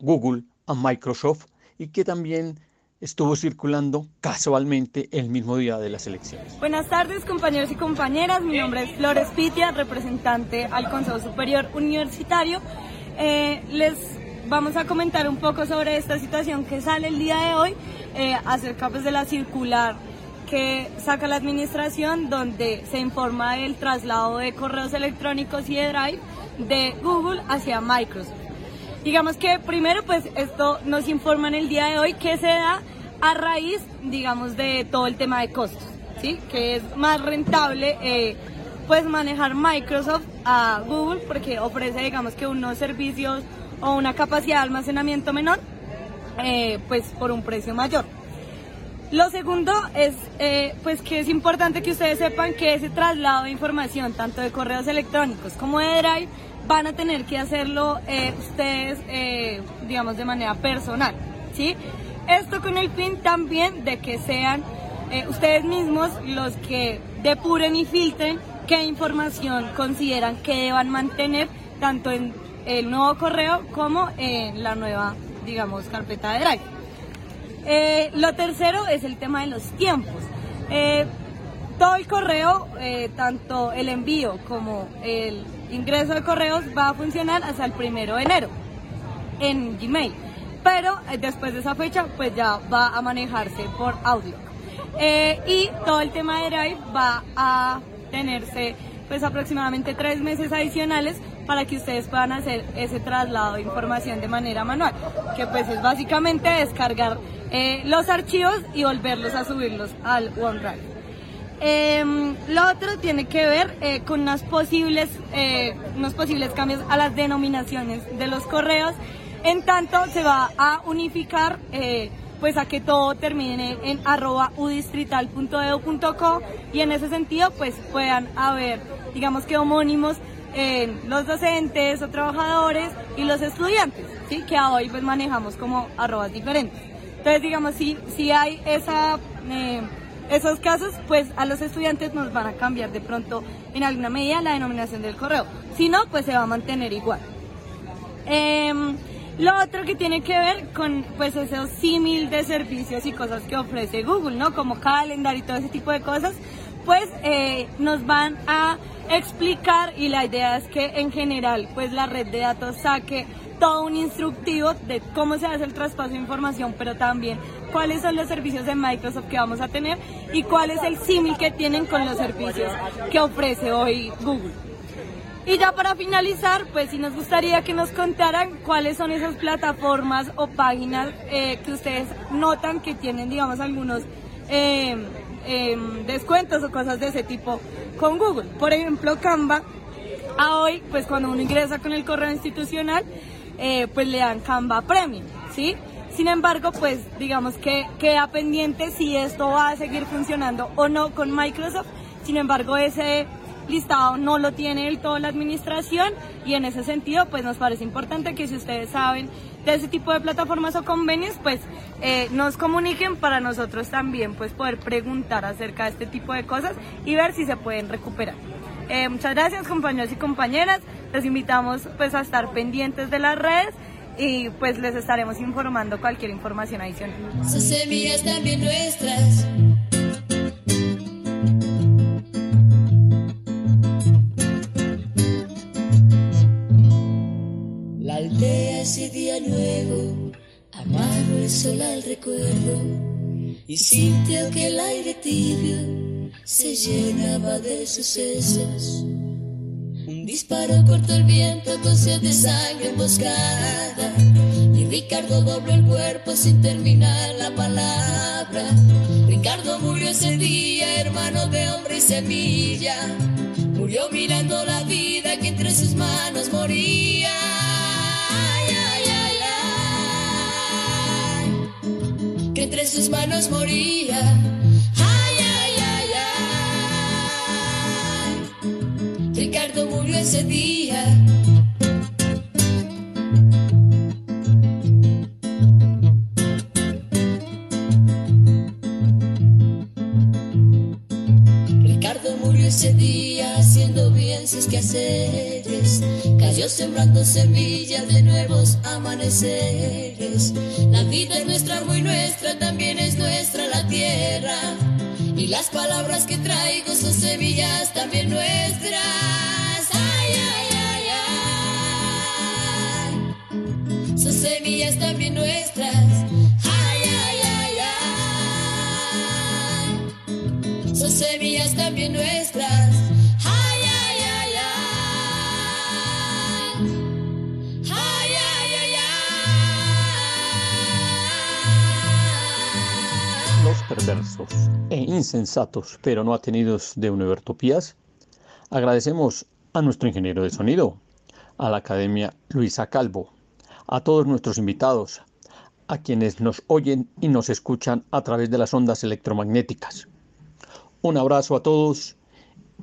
Google a Microsoft y que también estuvo circulando casualmente el mismo día de las elecciones. Buenas tardes compañeros y compañeras, mi nombre es Flores Pitia, representante al Consejo Superior Universitario. Eh, les vamos a comentar un poco sobre esta situación que sale el día de hoy eh, acerca pues, de la circular que saca la administración donde se informa del traslado de correos electrónicos y de Drive de Google hacia Microsoft. Digamos que primero pues esto nos informa en el día de hoy que se da a raíz digamos de todo el tema de costos, ¿sí? que es más rentable eh, pues manejar Microsoft a Google porque ofrece digamos que unos servicios o una capacidad de almacenamiento menor eh, pues por un precio mayor. Lo segundo es eh, pues que es importante que ustedes sepan que ese traslado de información, tanto de correos electrónicos como de Drive, van a tener que hacerlo eh, ustedes, digamos, de manera personal, ¿sí? Esto con el fin también de que sean ustedes mismos los que depuren y filtren qué información consideran que deban mantener tanto en el nuevo correo como en la nueva, digamos, carpeta de Drive. Eh, lo tercero es el tema de los tiempos. Eh, todo el correo, eh, tanto el envío como el ingreso de correos va a funcionar hasta el primero de enero en Gmail. Pero después de esa fecha, pues ya va a manejarse por Outlook. Y todo el tema de Drive va a tenerse pues aproximadamente tres meses adicionales para que ustedes puedan hacer ese traslado de información de manera manual, que pues es básicamente descargar eh, los archivos y volverlos a subirlos al OneDrive. Em, lo otro tiene que ver eh, con unas posibles, eh, unos posibles cambios a las denominaciones de los correos. En tanto, se va a unificar, pues a que todo termine en arroba udistrital.edu.co y en ese sentido, pues puedan haber, digamos que homónimos los docentes o trabajadores y los estudiantes, ¿sí? que hoy pues manejamos como arrobas diferentes. Entonces, digamos, si, si hay esa... eh, esos casos, pues a los estudiantes nos van a cambiar de pronto en alguna medida la denominación del correo. Si no, pues se va a mantener igual. Em, lo otro que tiene que ver con pues esos símil de servicios y cosas que ofrece Google, ¿no? Como calendar y todo ese tipo de cosas, pues eh, nos van a explicar y la idea es que en general pues la red de datos saque todo un instructivo de cómo se hace el traspaso de información, pero también cuáles son los servicios de Microsoft que vamos a tener y cuál es el símil que tienen con los servicios que ofrece hoy Google. Y ya para finalizar, pues sí nos gustaría que nos contaran cuáles son esas plataformas o páginas eh, que ustedes notan que tienen, digamos, algunos eh, eh, descuentos o cosas de ese tipo con Google. Por ejemplo, Canva, a hoy, pues cuando uno ingresa con el correo institucional, eh, pues le dan Canva Premium, ¿sí? Sin embargo, pues digamos que queda pendiente si esto va a seguir funcionando o no con Microsoft. Sin embargo, ese listado no lo tiene del todo la administración y en ese sentido, pues nos parece importante que si ustedes saben de ese tipo de plataformas o convenios, pues eh, nos comuniquen para nosotros también pues poder preguntar acerca de este tipo de cosas y ver si se pueden recuperar. Eh, muchas gracias compañeros y compañeras, les invitamos pues a estar pendientes de las redes y pues les estaremos informando cualquier información adicional. Son semillas también nuestras. Aldea ese día nuevo, amargo el sol al recuerdo, y sintió que el aire tibio se llenaba de sucesos. Un disparo cortó el viento sed de sangre emboscada. Y Ricardo dobló el cuerpo sin terminar la palabra. Ricardo murió ese día, hermano de hombre y semilla. Murió mirando la vida que entre sus manos moría. entre sus manos moría. Ay, ay, ay, ay. Ricardo murió ese día. Ricardo murió ese día haciendo bien sus quehaceres. Cayó sembrando semillas de nuevos amaneceres. La vida es nuestra, muy nuestra. Las palabras que traigo son semillas también nuestras. Perversos e insensatos, pero no atenidos de Univertopías. Agradecemos a nuestro ingeniero de sonido, a la Academia Luisa Calvo, a todos nuestros invitados, a quienes nos oyen y nos escuchan a través de las ondas electromagnéticas. Un abrazo a todos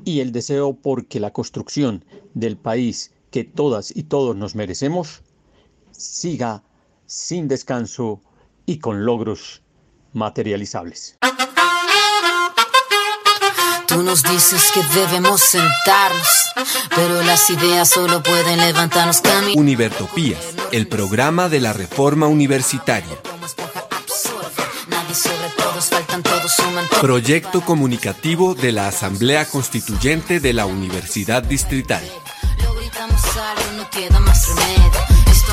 y el deseo porque la construcción del país que todas y todos nos merecemos siga sin descanso y con logros materializables. Tú nos dices que debemos sentarnos, pero las ideas solo pueden levantarnos camino. Univertopías, el programa de la reforma universitaria. Proyecto comunicativo de la Asamblea Constituyente de la Universidad Distrital. Lo gritamos algo, no queda más remedio.